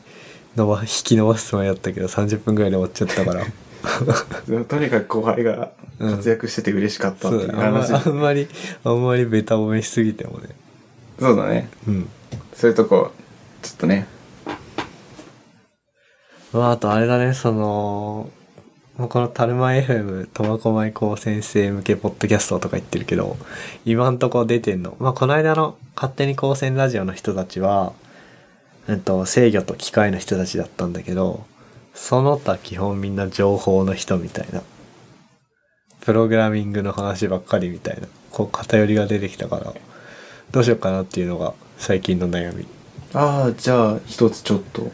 伸ば、引き伸ばすつもりだったけど30分ぐらいで終わっちゃったから。とにかく後輩が活躍してて嬉しかったっていうそうん。あんまり、あんまりベタ褒めしすぎてもね。そうだね。うん。そういうとこ、ちょっとね。まあ、あとあれだね、その、もうこのタルマ FM、苫小牧高先生向けポッドキャストとか言ってるけど、今んとこ出てんの。まあ、この間の勝手に高専ラジオの人たちは、えっと、制御と機械の人たちだったんだけど、その他基本みんな情報の人みたいな。プログラミングの話ばっかりみたいな、こう偏りが出てきたから、どうしようかなっていうのが最近の悩み。ああ、じゃあ一つちょっと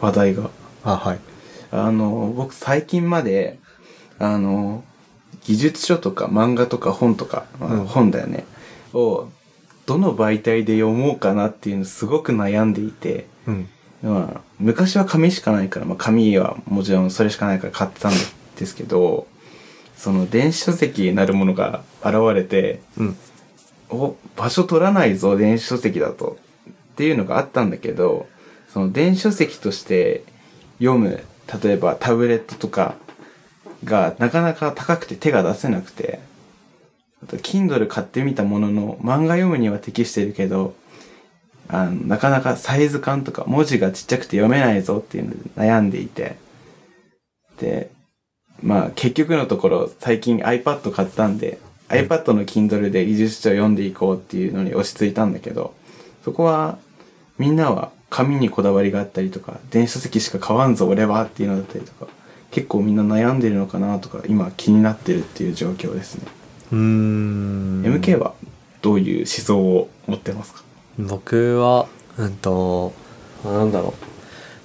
話題が。あ、はい。あの、僕最近まで、あの、技術書とか漫画とか本とか、まあうん本だよね、を、どの媒体で読もうかなっていうのすごく悩んでいて、うん。まあ、昔は紙しかないから、まあ紙はもちろんそれしかないから買ってたんですけど、その電子書籍なるものが現れて、うん。お、場所取らないぞ、電子書籍だと。っていうのがあったんだけど、その電子書籍として読む、例えばタブレットとかがなかなか高くて手が出せなくて、あと Kindle 買ってみたものの漫画読むには適してるけど、あの、なかなかサイズ感とか文字がちっちゃくて読めないぞっていうので悩んでいて、で、まあ結局のところ最近 iPad 買ったんで、iPad の Kindle で技術書を読んでいこうっていうのに落ち着いたんだけど、そこは、みんなは紙にこだわりがあったりとか、電子書籍しか買わんぞ俺はっていうのだったりとか、結構みんな悩んでるのかなとか、今気になってるっていう状況ですね。うーん MK はどういう思想を持ってますか？僕は、うんと、なんだろう。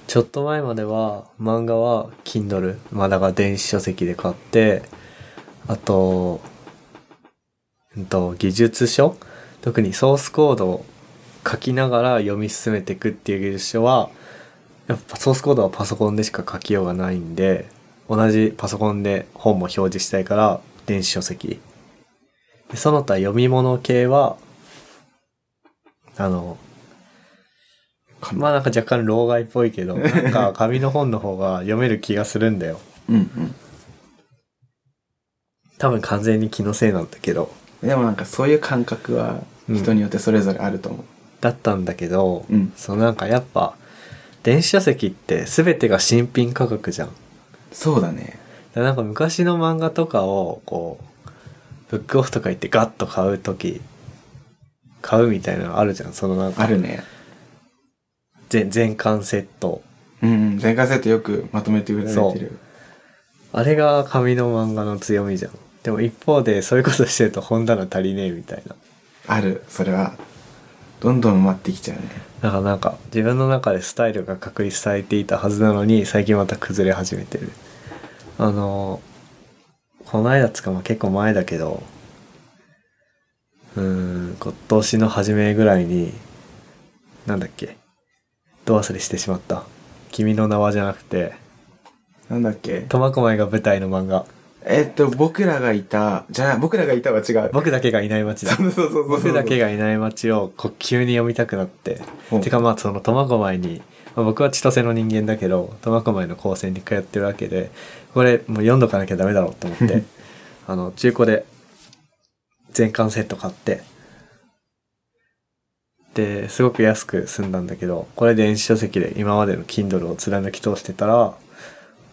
ちょっと前までは漫画は Kindle、まあだから電子書籍で買って、あと、うんと、技術書？特にソースコードを書きながら読み進めていくっていう技術書は、やっぱソースコードはパソコンでしか書きようがないんで、同じパソコンで本も表示したいから電子書籍。でその他読み物系は、あの、まあなんか若干老害っぽいけど、なんか紙の本の方が読める気がするんだよ。うん多分完全に気のせいなんだけど。うん。でもなんかそういう感覚は人によってそれぞれあると思う。だったんだけど、うんそのなんかやっぱ、電子書籍って全てが新品価格じゃん。そうだね。らなんか昔の漫画とかを、こう、ブックオフとか行ってガッと買うとき、買うみたいなのあるじゃん。そのなんか、あるね。全全巻セット。うんうん。前回セットよくまとめて売られてる。あれが紙の漫画の強みじゃん。でも一方でそういうことしてると本棚足りねえみたいな。ある。それは、どんどん埋まってきちゃうね。だからなんか自分の中でスタイルが確立されていたはずなのに最近また崩れ始めてる。あの、この間つかまあ結構前だけど、うーん、今年の初めぐらいに、なんだっけ、ど忘れしてしまった。君の名はじゃなくて、なんだっけ？苫小牧が舞台の漫画。えっと、僕らがいた、じゃあ、僕らがいたは違う。僕だけがいない街だ。そうそうそうそう。僕だけがいない街をこう急に読みたくなって。うんてかまあその苫小牧に、まあ、僕は千歳の人間だけど苫小牧の高専に通ってるわけでこれもう読んどかなきゃダメだろうと思って あの中古で全巻セット買ってですごく安く済んだんだけどこれ電子書籍で今までの Kindle を貫き通してたら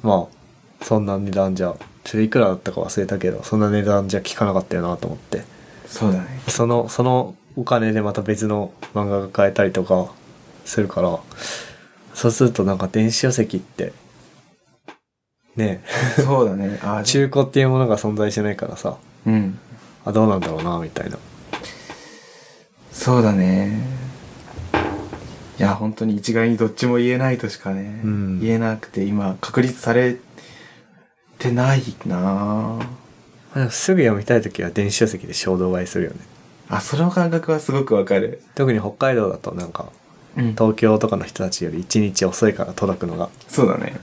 まあそんな値段じゃちょっといくらだったか忘れたけどそんな値段じゃ効かなかったよなと思って。そうだね。その、そのお金でまた別の漫画が買えたりとかするから、そうするとなんか電子書籍って、ねそうだね。あえ、中古っていうものが存在してないからさ、うん。あ、どうなんだろうな、みたいな。そうだね。いや、本当に一概にどっちも言えないとしかね、うん言えなくて、今、確立されてないなぁまあでもすぐ読みたいときは電子書籍で衝動買いするよね。あ、その感覚はすごくわかる。特に北海道だとなんか、うん東京とかの人たちより1日遅いから届くのが。そうだね。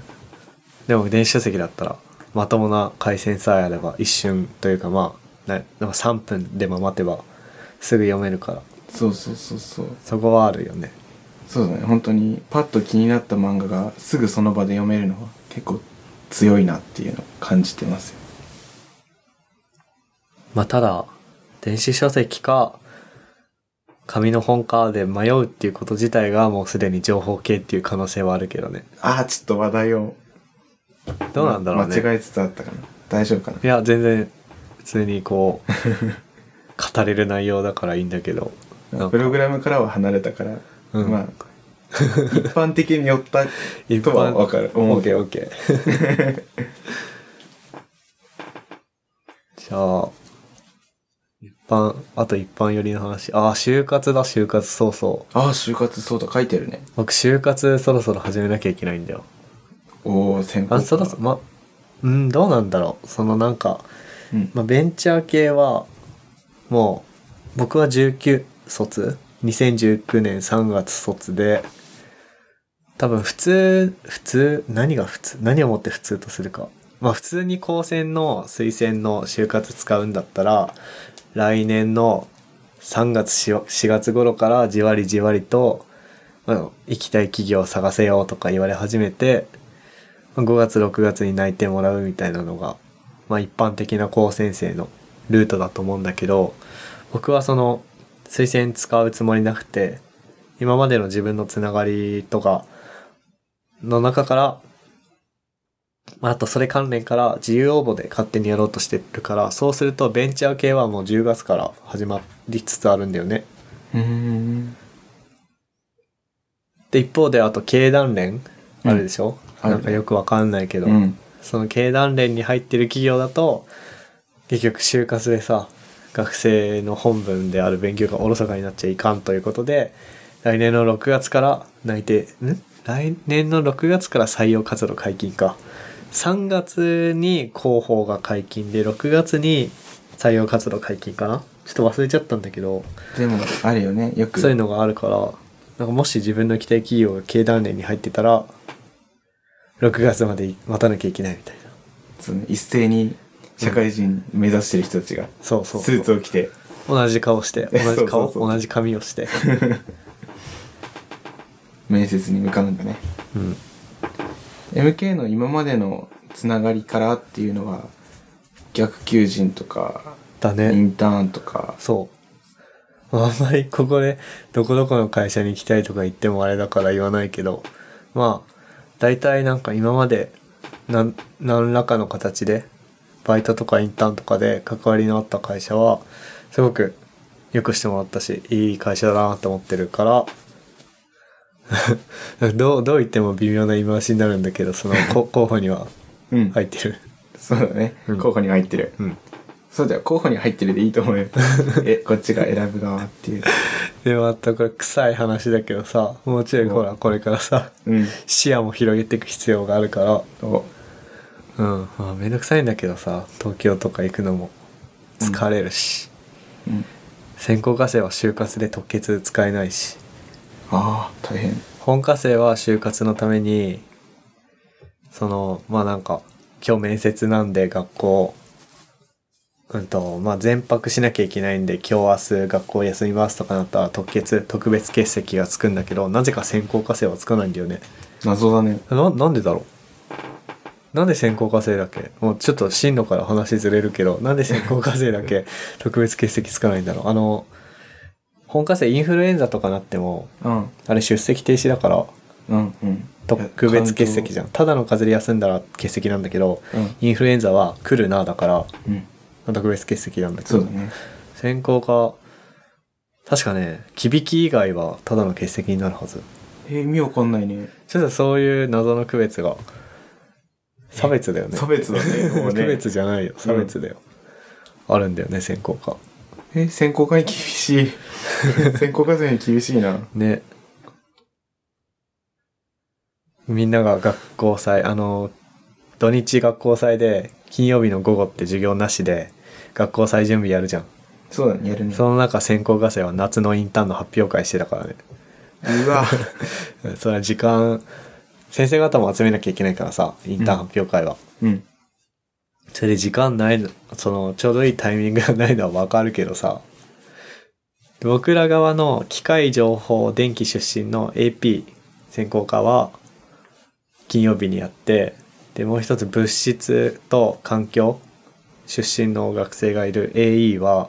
でも電子書籍だったら、まともな回線さえあれば一瞬というかまあ、なでも3分でも待てばすぐ読めるから、そうそうそうそう。そこはあるよね。そうだね。本当に、パッと気になった漫画がすぐその場で読めるのは結構強いなっていうのを感じてますよ。まあただ、電子書籍か、紙の本かで迷うっていうこと自体がもうすでに情報系っていう可能性はあるけどね。あー、ちょっと話題を。どうなんだろうね。間違えつつあったかな。大丈夫かないや、全然、普通にこう、語れる内容だからいいんだけど。プログラムからは離れたから、うんまあ、一般的に寄った一とはわかる。思うけど。オッケーオッケー。じゃあ、一般、あと一般寄りの話。ああ、就活だ、就活、そうそう。ああ、就活そうだ、書いてるね。僕、就活そろそろ始めなきゃいけないんだよ。おお先行あ、そろそろ、ま、うん、どうなんだろう。そのなんか、うん。まあ、ベンチャー系は、もう、僕は19卒 ?2019 年3月卒で、多分普通、普通、何が普通何をもって普通とするか。まあ普通に高専の推薦の就活使うんだったら、来年の3月4 4月頃からじわりじわりと、まあ、行きたい企業を探せよとか言われ始めて、5月6月に内定もらうみたいなのが、まあ一般的な高専生のルートだと思うんだけど、僕はその推薦使うつもりなくて、今までの自分のつながりとかの中から、まあ、あとそれ関連から自由応募で勝手にやろうとしてるから、そうするとベンチャー系はもう10月から始まりつつあるんだよね。うーん。で一方であと経団連あるでしょ、あるなんかよくわかんないけど、うん。その経団連に入ってる企業だと結局就活でさ学生の本分である勉強がおろそかになっちゃいかんということで来年の6月から内定ん？来年の6月から採用活動解禁か。3月に広報が解禁で6月に採用活動解禁かな。ちょっと忘れちゃったんだけど。でも、あるよね。よく。そういうのがあるから。なんかもし自分の行きたい企業が経団連に入ってたら6月まで待たなきゃいけないみたいな。その一斉に社会人目指してる人たちが、そうそうスーツを着て、同じ顔して。同じ顔？同じ髪をして面接に向かうんだね。うん MK の今までのつながりからっていうのは、逆求人とか、イだね。ンターンとか、そう。あんまりここでどこどこの会社に行きたいとか言ってもあれだから言わないけどまあ大体なんか今までなん何らかの形でバイトとかインターンとかで関わりのあった会社はすごくよくしてもらったしいい会社だなと思ってるから どうどう言っても微妙な言い回しになるんだけどその こ候補にはうん。入ってる。そうだね。うん候補に入ってる。うんそうだよ。候補に入ってるでいいと思うよ。え、こっちが選ぶ側っていう。でまたこれ臭い話だけどさもうちょいほらこれからさうん。視野も広げていく必要があるからおうんまあめんどくさいんだけどさ東京とか行くのも疲れるし、うん。専攻科生は就活で特決使えないしああ、大変。本科生は就活のためにそのまあなんか今日面接なんで学校うんとまあ全泊しなきゃいけないんで今日明日学校休みますとかなったら特決特別欠席がつくんだけどなぜか専攻科生はつかないんだよね。謎だね。ななんでだろう？なんで専攻科生だけ？もうちょっと進路から話ずれるけどなんで専攻科生だけ？特別欠席つかないんだろう。あの本科生インフルエンザとかなってもうん。あれ出席停止だからうん。うん。特別欠席じゃゃんただの風邪で休んだら欠席なんだけどん。うん。インフルエンザは来るなだからうん。特別欠席なんだけどそうだね。専攻科確かね響き以外はただの欠席になるはずえー、意味わかんないね。ちょっとそういう謎の区別が差別だよね差別だね。ね区別じゃないよ差別だよ、あるんだよね専攻科え、選考科に厳しい。選考科生に厳しいな。ねみんなが学校祭あの土日学校祭で金曜日の午後って授業なしで学校祭準備やるじゃんそうだね、やるね。その中専攻科生は夏のインターンの発表会してたからねうわ。それは時間先生方も集めなきゃいけないからさインターン発表会は、うん。それで時間ないのそのちょうどいいタイミングがないのはわかるけどさ僕ら側の機械情報電気出身の AP 専攻科は金曜日にやってでもう一つ物質と環境出身の学生がいる AE は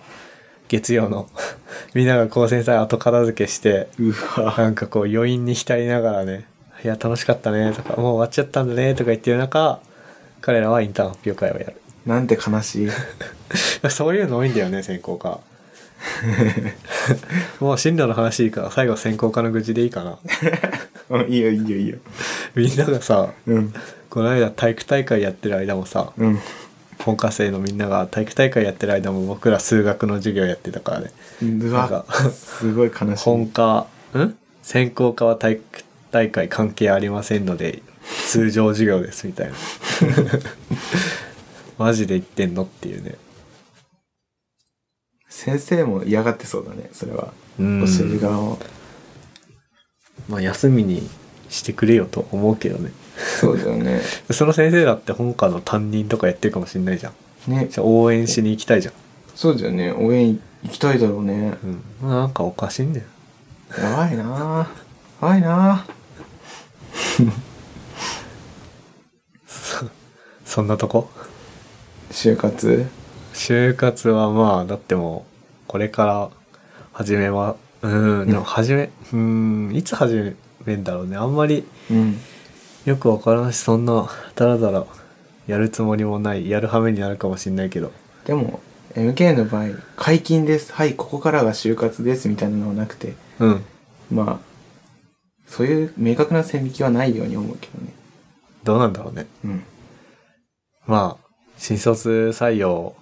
月曜の みんなが高専祭後片付けして。なんかこう余韻に浸りながらね「いや楽しかったね」とか「もう終わっちゃったんだね」とか言ってる中彼らはインターン発表会をやるなんて悲しい。そういうの多いんだよね専攻科 もう進路の話いいから最後専攻科の愚痴でいいかな うん、いいよ、いいよ、いいよ。みんながさうん。この間体育大会やってる間もさうん。本科生のみんなが体育大会やってる間も僕ら数学の授業やってたからねうなんかわ。すごい悲しい。本科ん？専攻科は体育大会関係ありませんので通常授業ですみたいな マジで言ってんのっていうね先生も嫌がってそうだね、それは。うん教える側を。まあ休みにしてくれよと思うけどねそうだよね。その先生だって本科の担任とかやってるかもしんないじゃんね。じゃあ応援しに行きたいじゃんそうだよね。応援行きたいだろうね。うんなんかおかしいんだよやばいなぁ。やばいな そんなとこ？ぁ。就活？就活はまあだってもうこれから始めはうんでも始めうんいつ始めんだろうねあんまりうん。よくわからんしそんなだらだらやるつもりもないやる羽目になるかもしんないけどでも、MK の場合、解禁です。はい、ここからが就活です。みたいなのはなくて。うんまあ、そういう明確な線引きはないように思うけどね。どうなんだろうね。うん。まあ、新卒採用、い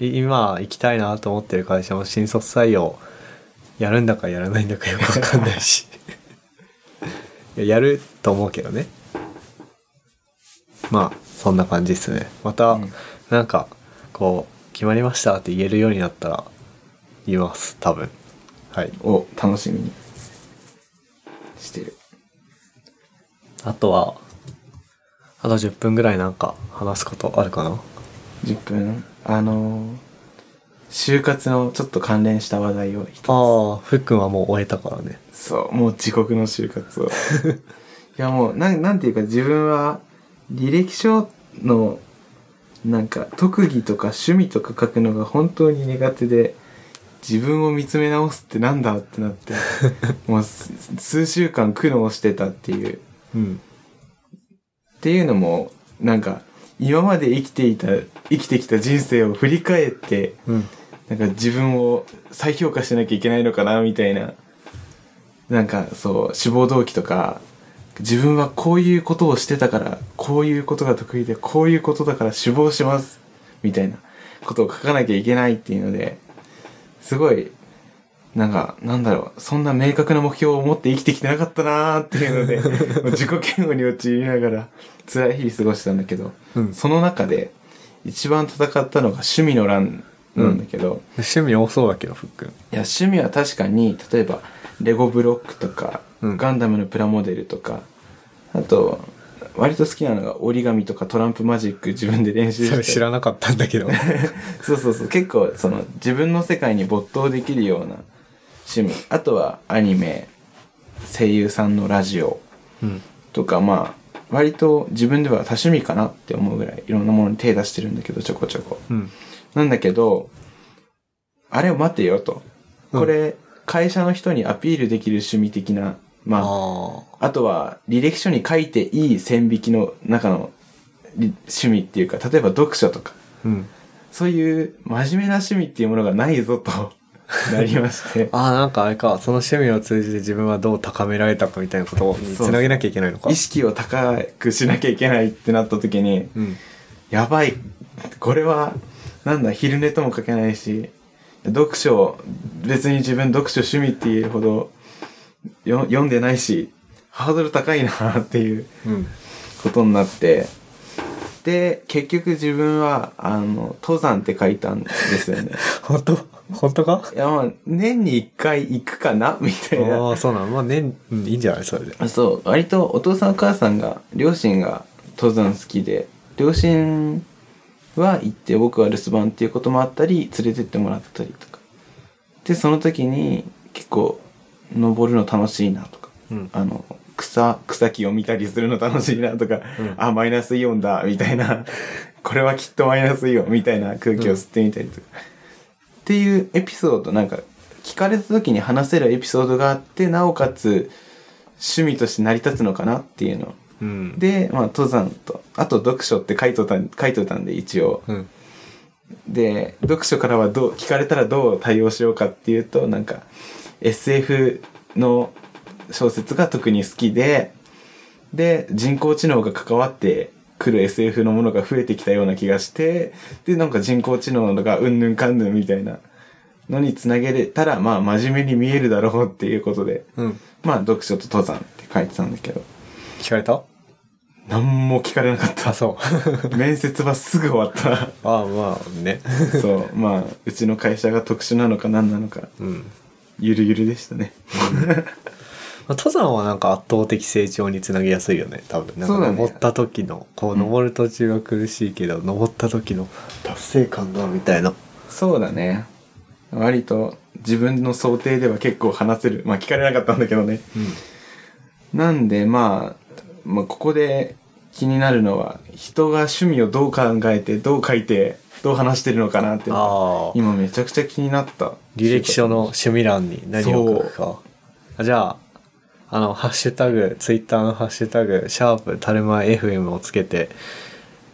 今行きたいなと思ってる会社も新卒採用、やるんだかやらないんだかよくわかんないし。いややると思うけどね。まあ、そんな感じですね。また、うんなんか、こう、決まりましたって言えるようになったら、言います、多分。はい。を楽しみにしてる。あとは、あと10分ぐらいなんか話すことあるかな？10分。あのー就活のちょっと関連した話題を一つああ、ふっくんはもう終えたからね。そう、もう地獄の就活を。いやもう、なん、なんていうか自分は履歴書のなんか特技とか趣味とか書くのが本当に苦手で、自分を見つめ直すってなんだってなって、もうす数週間苦悩してたっていう。うん。っていうのも、なんか、今まで生きていた、生きてきた人生を振り返って、うん。なんか自分を再評価しなきゃいけないのかなみたいな。なんかそう、志望動機とか、自分はこういうことをしてたから、こういうことが得意で、こういうことだから志望します。みたいなことを書かなきゃいけないっていうので、すごい、なんか、なんだろう、そんな明確な目標を持って生きてきてなかったなーっていうので、自己嫌悪に陥りながら辛い日々過ごしてたんだけど、うんその中で一番戦ったのが趣味の欄なんだけど、趣味多そうだけど、ふっくん。いや、趣味は確かに、例えば、レゴブロックとか、うんガンダムのプラモデルとか、あと、割と好きなのが折り紙とかトランプマジック自分で練習それして。知らなかったんだけど。そうそうそう。結構、その、自分の世界に没頭できるような趣味。あとは、アニメ、声優さんのラジオうん。とか、まあ、割と自分では多趣味かなって思うぐらい、いろんなものに手出してるんだけど、ちょこちょこ。うん。なんだけど、あれを待てよと。これ、会社の人にアピールできる趣味的な、まあ、ああとは履歴書に書いていい線引きの中のり趣味っていうか、例えば読書とか、あ。うん。そういう真面目な趣味っていうものがないぞと なりまして。ああ、なんかあれか、その趣味を通じて自分はどう高められたかみたいなことにつなげなきゃいけないのか。意識を高くしなきゃいけないってなった時に、うん。やばい。これは、なんだ、昼寝とも書けないし、読書、別に自分読書趣味って言えるほどよ読んでないし、ハードル高いなっていううん。ことになって、で、結局自分は、あの、登山って書いたんですよね。本当？本当か？いや、まあ、年に一回行くかな？みたいな。ああ、そうなの。まあ、ね、うんいいんじゃないそれで。そう、割とお父さんお母さんが、両親が登山好きで、両親は行って僕は留守番っていうこともあったり、連れてってもらったりとか。で、その時に結構、登るの楽しいなとか、うん。あの、草、草木を見たりするの楽しいなとか、うんあ、マイナスイオンだ、みたいな、これはきっとマイナスイオン、みたいな空気を吸ってみたりとか。っていうエピソード、なんか、聞かれた時に話せるエピソードがあって、なおかつ、趣味として成り立つのかなっていうの。うん。で、まあ、登山と、あと読書って書いとったん、書いとったんで、一応。うん。で、読書からはどう、聞かれたらどう対応しようかっていうと、なんか、SF の小説が特に好きで、で、人工知能が関わってくる SF のものが増えてきたような気がして、で、なんか人工知能がうんぬんかんぬんみたいなのにつなげれたら、まあ、真面目に見えるだろうっていうことで、うん。まあ、読書と登山って書いてたんだけど、聞かれた？何も聞かれなかったあ、。そう。面接はすぐ終わった。ああ、まあね。そう、まあ、うちの会社が特殊なのか何なのか、うん。ゆるゆるでしたね。まあ登山はなんか圧倒的成長につなげやすいよね、多分。なんか登った時の、こう、登る途中は苦しいけど、登った時の達成感が、みたいな。そうだね。割と自分の想定では結構話せる。まあ聞かれなかったんだけどね。なんでまあ、まあここで気になるのは、人が趣味をどう考えて、どう書いて、どう話してるのかなって。今めちゃくちゃ気になった。履歴書の趣味欄に何を書くか。あじゃあ、あの、ハッシュタグ、ツイッターのハッシュタグ、シャープ、タルマ FM をつけて、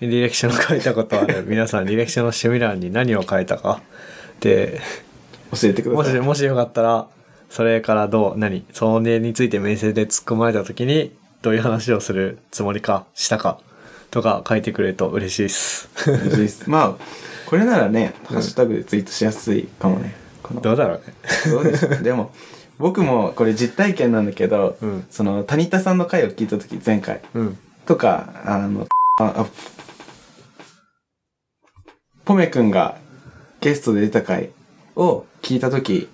履歴書の書いたことある 皆さん、履歴書の趣味欄に何を書いたか。で、教えてください。もし、もしよかったら、それからどう、何それについて面接で突っ込まれた時に、どういう話をするつもりか、したか、とか書いてくれると嬉しいです。嬉しいです まあこれならねハッシュタグでツイートしやすいかもねどうだろうね。どうでしょうでも僕もこれ実体験なんだけど、うんその谷田さんの回を聞いた時前回うん。とかあのああポメくんがゲストで出た回を聞いた時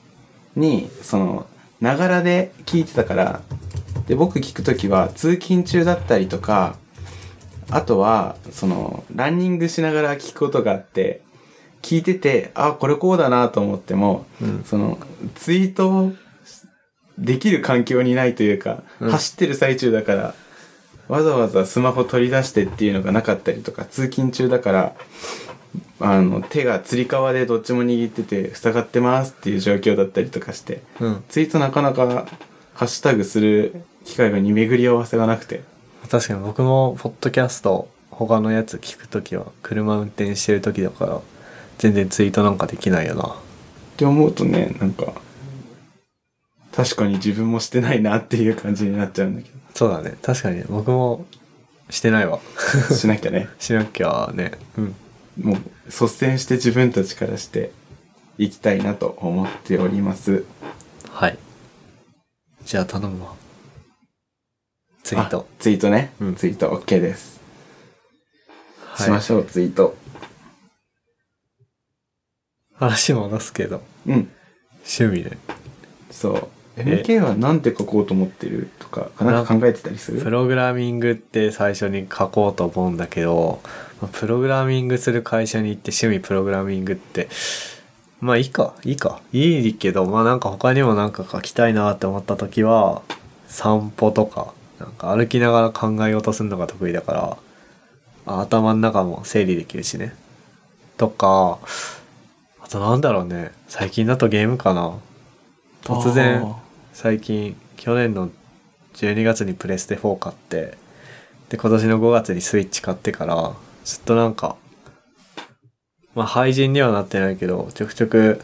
にそのながらで聞いてたからで僕聞く時は通勤中だったりとかあとはそのランニングしながら聞くことがあって聞いててあこれこうだなと思っても、うんそのツイートをできる環境にないというか、うん走ってる最中だからわざわざスマホ取り出してっていうのがなかったりとか通勤中だからあの手がつり革でどっちも握ってて塞がってますっていう状況だったりとかしてうん。ツイートなかなかハッシュタグする機会がに巡り合わせがなくて確かに僕も、ポッドキャスト、他のやつ聞くときは、車運転してるときだから、全然ツイートなんかできないよな。って思うとねなんか確かに自分もしてないなっていう感じになっちゃうんだけそうだね。確かに僕もしてないわ。どしなきゃね しなきゃね。うん。もう率先して自分たちからしていきたいなと思っておりますはい。じゃあ頼むわ。ツイートあ。ツイートね、うんツイート OK です、はいしましょうツイート話戻すけど、うん趣味で。そうえ MK はなんて書こうと思ってるとかなんか考えてたりする？プログラミングって最初に書こうと思うんだけど、まあプログラミングする会社に行って趣味プログラミングって、まあいいか、いいか。いいけど、まあなんか他にもなんか書きたいなって思った時は、散歩とか、なんか歩きながら考え事するのが得意だから、あ頭の中も整理できるしね。とか、あとなんだろうね。最近だとゲームかな。突然、あ最近去年の12月にプレステ4買ってで今年の5月にスイッチ買ってからずっとなんかまあ廃人にはなってないけどちょくちょく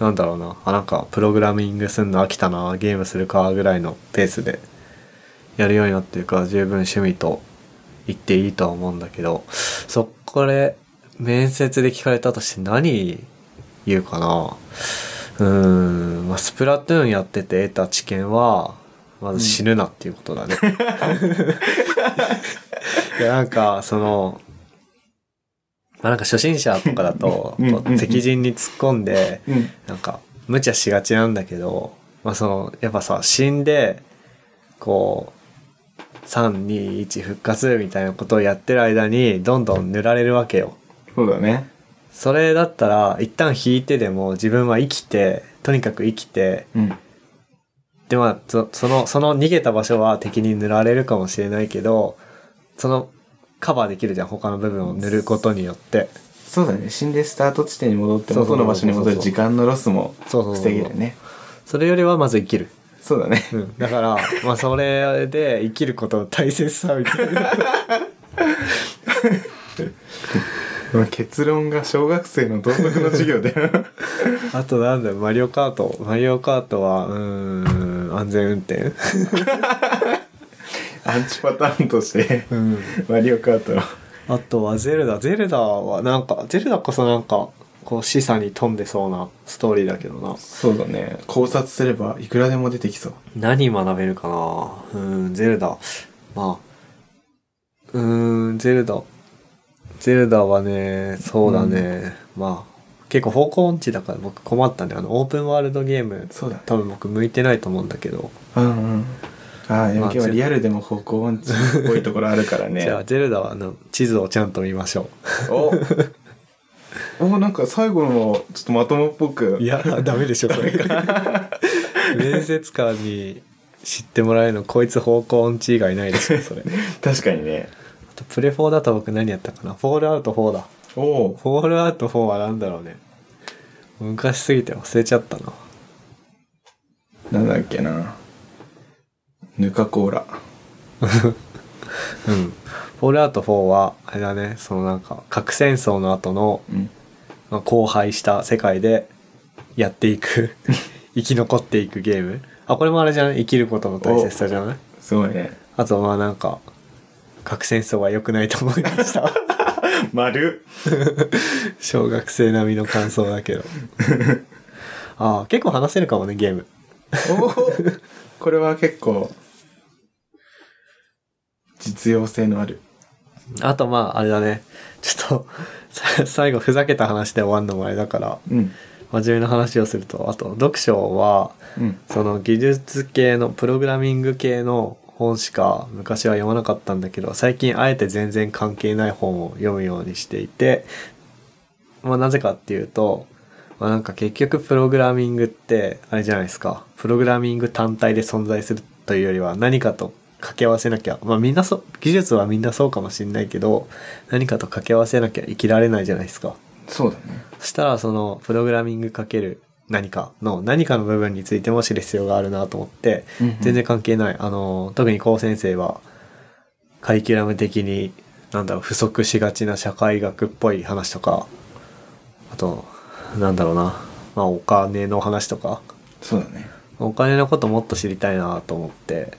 なんだろうなあなんかプログラミングすんの飽きたなゲームするかぐらいのペースでやるようになってるから十分趣味と言っていいとは思うんだけどそこで面接で聞かれたとして何言うかなうーん、まあ、スプラトゥーンやってて得た知見は、まず死ぬなっていうことだね。いや、なんか、その、まあ、なんか初心者とかだと、敵陣に突っ込んで、うん。なんか、無茶しがちなんだけど、まあ、その、やっぱさ、死んで、こう、3、2、1復活みたいなことをやってる間に、どんどん塗られるわけよ。そうだねそれだったら、一旦引いてでも自分は生きて、とにかく生きて、うんで、まあ、そその、その逃げた場所は敵に塗られるかもしれないけど、その、カバーできるじゃん、他の部分を塗ることによって。そうだね死んでスタート地点に戻って元の場所に戻る時間のロスもそうそうそう防げるねそれよりはまず生きる。そうだねうん。だから、まあ、それで生きることの大切さみたいな。結論が小学生の道徳の授業で あとなんだよ、マリオカート。マリオカートは、うーん、安全運転 アンチパターンとしてうん。マリオカートあとはゼルダ。ゼルダはなんか、ゼルダこそなんか、こう示唆に富んでそうなストーリーだけどな。そうだね考察すればいくらでも出てきそう何学べるかなうーん、ゼルダ。まあ、うーん、ゼルダ。ゼルダはね、そうだね。まあ、結構方向音痴だから僕困ったね。あの、オープンワールドゲーム、そうだ多分僕向いてないと思うんだけど。うんうんああ、まあ MK はリアルでも方向音痴っぽいところあるからね。じゃあ、ゼルダはあの地図をちゃんと見ましょおおなんか最後のちょっとまともっぽくう。いや、ダメでしょ、それ。面接官に知ってもらえるの、こいつ方向音痴以外ないでしょ、それ。確かにねあと、プレ4だと僕何やったかな？フォールアウト4だ。おおフォールアウト4は何だろうね。昔すぎて忘れちゃったな。なんだっけなヌカコーラ うん。フォールアウト4は、あれだね、そのなんか、核戦争の後の、うんまあ、荒廃した世界でやっていく 生き残っていくゲーム。あ、これもあれじゃない？生きることの大切さじゃない？すごいね。あと、まあなんか、核戦争は良くないと思いました。丸。小学生並みの感想だけど。ああ、結構話せるかもね、ゲーム。これは結構、実用性のある。あとまあ、あれだね。ちょっと、さ最後ふざけた話で終わんのもあれだから、うん。真面目な話をすると、あと、読書は、うん。その技術系の、プログラミング系の本しか昔は読まなかったんだけど、最近あえて全然関係ない本を読むようにしていて、まあなぜかっていうと、まあなんか結局プログラミングって、あれじゃないですか。プログラミング単体で存在するというよりは何かと掛け合わせなきゃ、まあみんなそう、技術はみんなそうかもしれないけど、何かと掛け合わせなきゃ生きられないじゃないですか。そうだね。そしたらそのプログラミングかける何かの何かの部分についても知る必要があるなと思って、うんうん全然関係ない。あの、特に高先生はカリキュラム的になんだろう、不足しがちな社会学っぽい話とか、あと、なんだろうな、まあお金の話とか、そうだね。お金のこともっと知りたいなと思って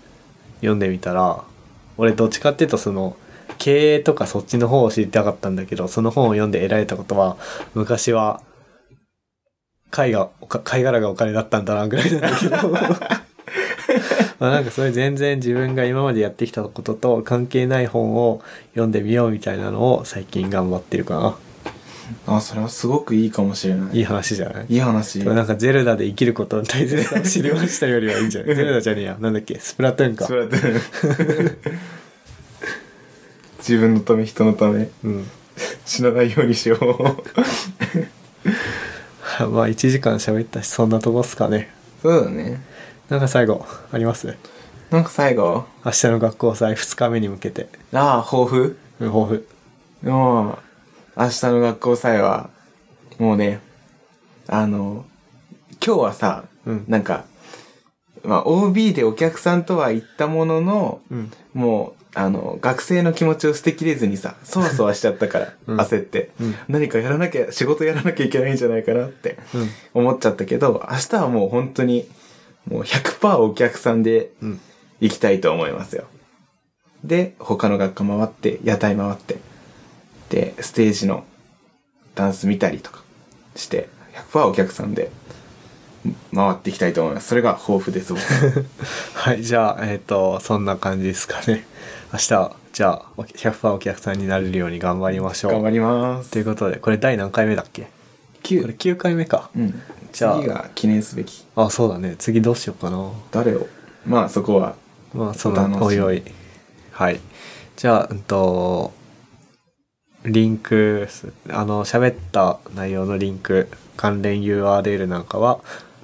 読んでみたら、俺どっちかっていうとその、経営とかそっちの方を知りたかったんだけど、その本を読んで得られたことは、昔は、貝が、貝殻がお金だったんだなぐらいなんだけど。まあなんかそれ全然自分が今までやってきたことと関係ない本を読んでみようみたいなのを最近頑張ってるかな。あ、それはすごくいいかもしれない。いい話じゃない？いい話。なんかゼルダで生きることの大切さを知りましたよりはいいんじゃない？ゼルダじゃねえや。なんだっけ？スプラトゥーンかそ。れだって自分のため、人のため、うん。死なないようにしよう。まあ1時間喋ったし、そんなとこっすかね。そうだね。なんか最後、あります？なんか最後、明日の学校祭2日目に向けて。ああ、抱負？うん抱負。もう、明日の学校祭は、もうね、あの、今日はさ、うんなんか、まあ、OB でお客さんとは言ったものの、うん。もう、あの、学生の気持ちを捨てきれずにさ、そわそわしちゃったから、うん焦って、うん何かやらなきゃ、仕事やらなきゃいけないんじゃないかなってうん。思っちゃったけど、明日はもう本当に、もう100%お客さんでうん。行きたいと思いますよ。で、他の学科回って、屋台回って、で、ステージのダンス見たりとかして、100%お客さんで回っていきたいと思います。それが抱負です、僕 はい、じゃあ、えっ、と、そんな感じですかね。明日、じゃあ、お100%お客さんになれるように頑張りましょう。頑張ります。ということで、これ第何回目だっけ？これ9。9回目か。うん。じゃあ次が記念すべき。あ、そうだね。次どうしようかな。誰を？まあそこは、まあ、その、おいおい。はい。じゃあ、うんと、リンク、あの、喋った内容のリンク、関連 URL なんかは、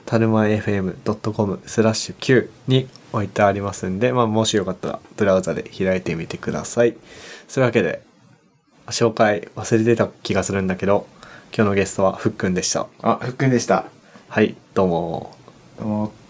たるま FM.com スラッシュ Q に置いてありますんで、まあ、もしよかったら、ブラウザで開いてみてください。そういうわけで、紹介忘れてた気がするんだけど、今日のゲストはふっくんでした。あ、ふっくんでした。はい、どうも。どうも。